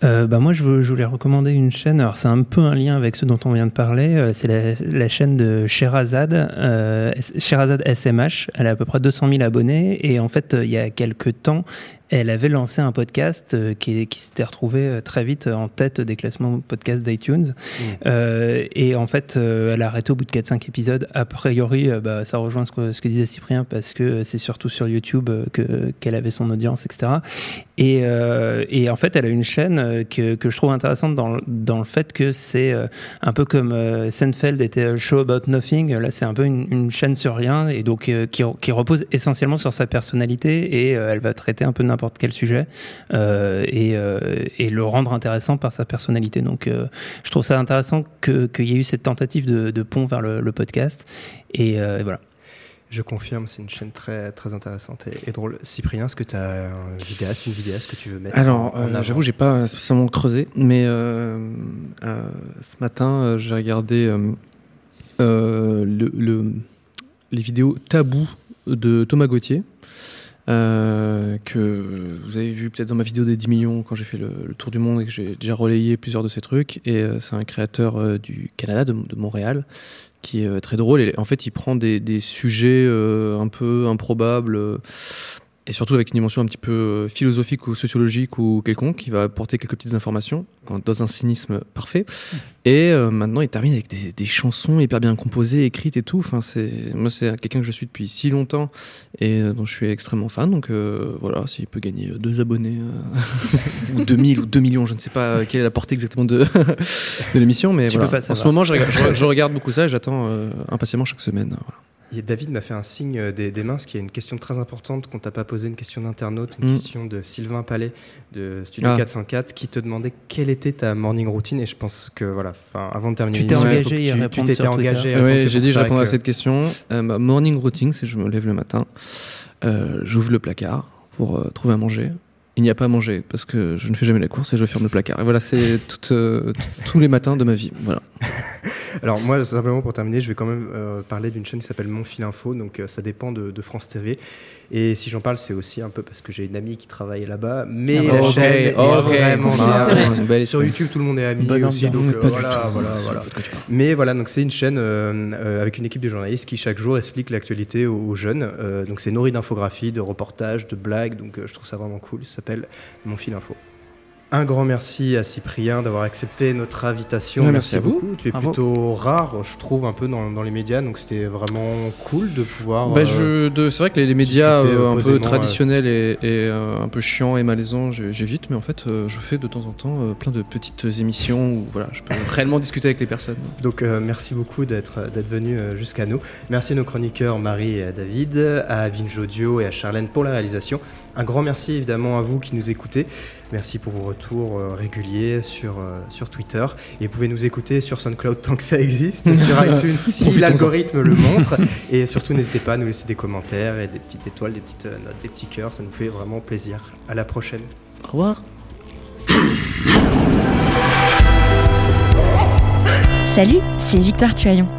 Speaker 4: Euh, bah moi, je, veux- je voulais recommander une chaîne. Alors, c'est un peu un lien avec ce dont on vient de parler. Euh, c'est la, la chaîne de Sherazade, euh, Sherazade SMH. Elle a à peu près 200 000 abonnés. Et en fait, euh, il y a quelques temps, elle avait lancé un podcast euh, qui, qui s'était retrouvé euh, très vite en tête des classements podcast d'iTunes. Euh, et en fait, euh, elle a arrêté au bout de 4-5 épisodes. A priori, euh, bah, ça rejoint ce que, ce que disait Cyprien parce que euh, c'est surtout sur YouTube euh, que, qu'elle avait son audience, etc. Et, euh, et en fait, elle a une chaîne euh, que, que je trouve intéressante dans, dans le fait que c'est euh, un peu comme euh, Seinfeld était euh, Show About Nothing. Là, c'est un peu une, une chaîne sur rien et donc euh, qui, qui repose essentiellement sur sa personnalité et elle va traiter un peu n'importe quel sujet et, et le rendre intéressant par sa personnalité. Donc, je trouve ça intéressant qu'il y ait eu cette tentative de, de pont vers le, le podcast. Et voilà.
Speaker 2: Je confirme, c'est une chaîne très, très intéressante et, et drôle. Cyprien, est-ce que tu as un vidéaste, une vidéaste que tu veux mettre
Speaker 5: Alors, euh, j'avoue, j'ai pas spécialement creusé, mais euh, euh, ce matin, euh, j'ai regardé le, le- les vidéos tabous de Thomas Gauthier. euh, que vous avez vu peut-être dans ma vidéo des 10 millions quand j'ai fait le, le tour du monde et que j'ai déjà relayé plusieurs de ces trucs. Et euh, c'est un créateur euh, du Canada, de, de Montréal, qui est euh, très drôle. Et en fait, il prend des, sujets euh, un peu improbables. Et surtout avec une dimension un petit peu euh, philosophique ou sociologique ou quelconque, qui va apporter quelques petites informations dans un cynisme parfait. Et euh, maintenant, il termine avec des, des chansons hyper bien composées, écrites et tout. Enfin, c'est moi, c'est quelqu'un que je suis depuis si longtemps et euh, dont je suis extrêmement fan. Donc euh, voilà, s'il peut gagner deux abonnés euh, [laughs] ou 2000 ou 2 millions, je ne sais pas quelle est la portée exactement de, [laughs] de l'émission, mais voilà. en ce moment, je regarde, je, je regarde beaucoup ça et j'attends impatiemment chaque semaine. Voilà.
Speaker 2: Et David m'a fait un signe euh, des, des mains, qu'il y a une question très importante qu'on t'a pas posée, une question d'internaute, une
Speaker 5: Mm.
Speaker 2: question de Sylvain Palais de Studio
Speaker 5: Ah.
Speaker 2: 404 qui te demandait quelle était ta morning routine. Et je pense que voilà, avant de terminer
Speaker 4: Tu t'es engagé
Speaker 2: tu- t'étais engagé. à
Speaker 5: Oui, j'ai dit, je répondrai à cette question. Euh, ma morning routine, c'est je me lève le matin, euh, j'ouvre le placard pour euh, trouver à manger. Il n'y a pas à manger parce que je ne fais jamais la course et je ferme le placard. Et voilà, c'est euh, tous les matins de ma vie. Voilà. [laughs]
Speaker 2: Alors moi, simplement pour terminer, je vais quand même euh, parler d'une chaîne qui s'appelle Mon Fil Info, donc euh, ça dépend de, de France TV. Et si j'en parle, c'est aussi un peu parce que j'ai une amie qui travaille là-bas. Mais
Speaker 5: Ah,
Speaker 2: la chaîne est vraiment bien.
Speaker 5: Belle
Speaker 2: Sur. YouTube, tout le monde est ami aussi,
Speaker 5: ambiance.
Speaker 2: donc euh, voilà, voilà, voilà. Mais voilà, donc c'est une chaîne euh, euh, avec une équipe de journalistes qui chaque jour explique l'actualité aux, aux jeunes. Euh, donc c'est nourri d'infographies, de reportages, de blagues. Donc euh, je trouve ça vraiment cool. Ça s'appelle Mon Fil Info. Un grand merci à Cyprien d'avoir accepté notre invitation.
Speaker 5: Ouais, merci à vous.
Speaker 2: beaucoup. Tu es
Speaker 5: Bravo.
Speaker 2: plutôt rare, je trouve, un peu dans, dans les médias. Donc c'était vraiment cool de pouvoir.
Speaker 5: Bah,
Speaker 2: euh,
Speaker 5: c'est vrai que les, les médias euh, un peu traditionnels et, et, euh, un peu chiants et malaisants, j'évite, mais en fait, je fais de temps en temps plein de petites émissions où voilà, je peux [laughs] réellement discuter avec les personnes.
Speaker 2: Donc merci beaucoup d'être venu jusqu'à nous. Merci à nos chroniqueurs Marie et David, à Vinge Audio et à Charlène pour la réalisation. Un grand merci évidemment à vous qui nous écoutez. Merci pour vos retours euh, réguliers sur, euh, sur Twitter. Et vous pouvez nous écouter sur SoundCloud tant que ça existe, [laughs] sur iTunes si l'algorithme le montre. Et surtout n'hésitez pas à nous laisser des commentaires et des petites étoiles, des petites euh, notes, des petits cœurs. Ça nous fait vraiment plaisir. À la prochaine.
Speaker 5: Au revoir.
Speaker 20: Salut, c'est Victoire Tuaillon.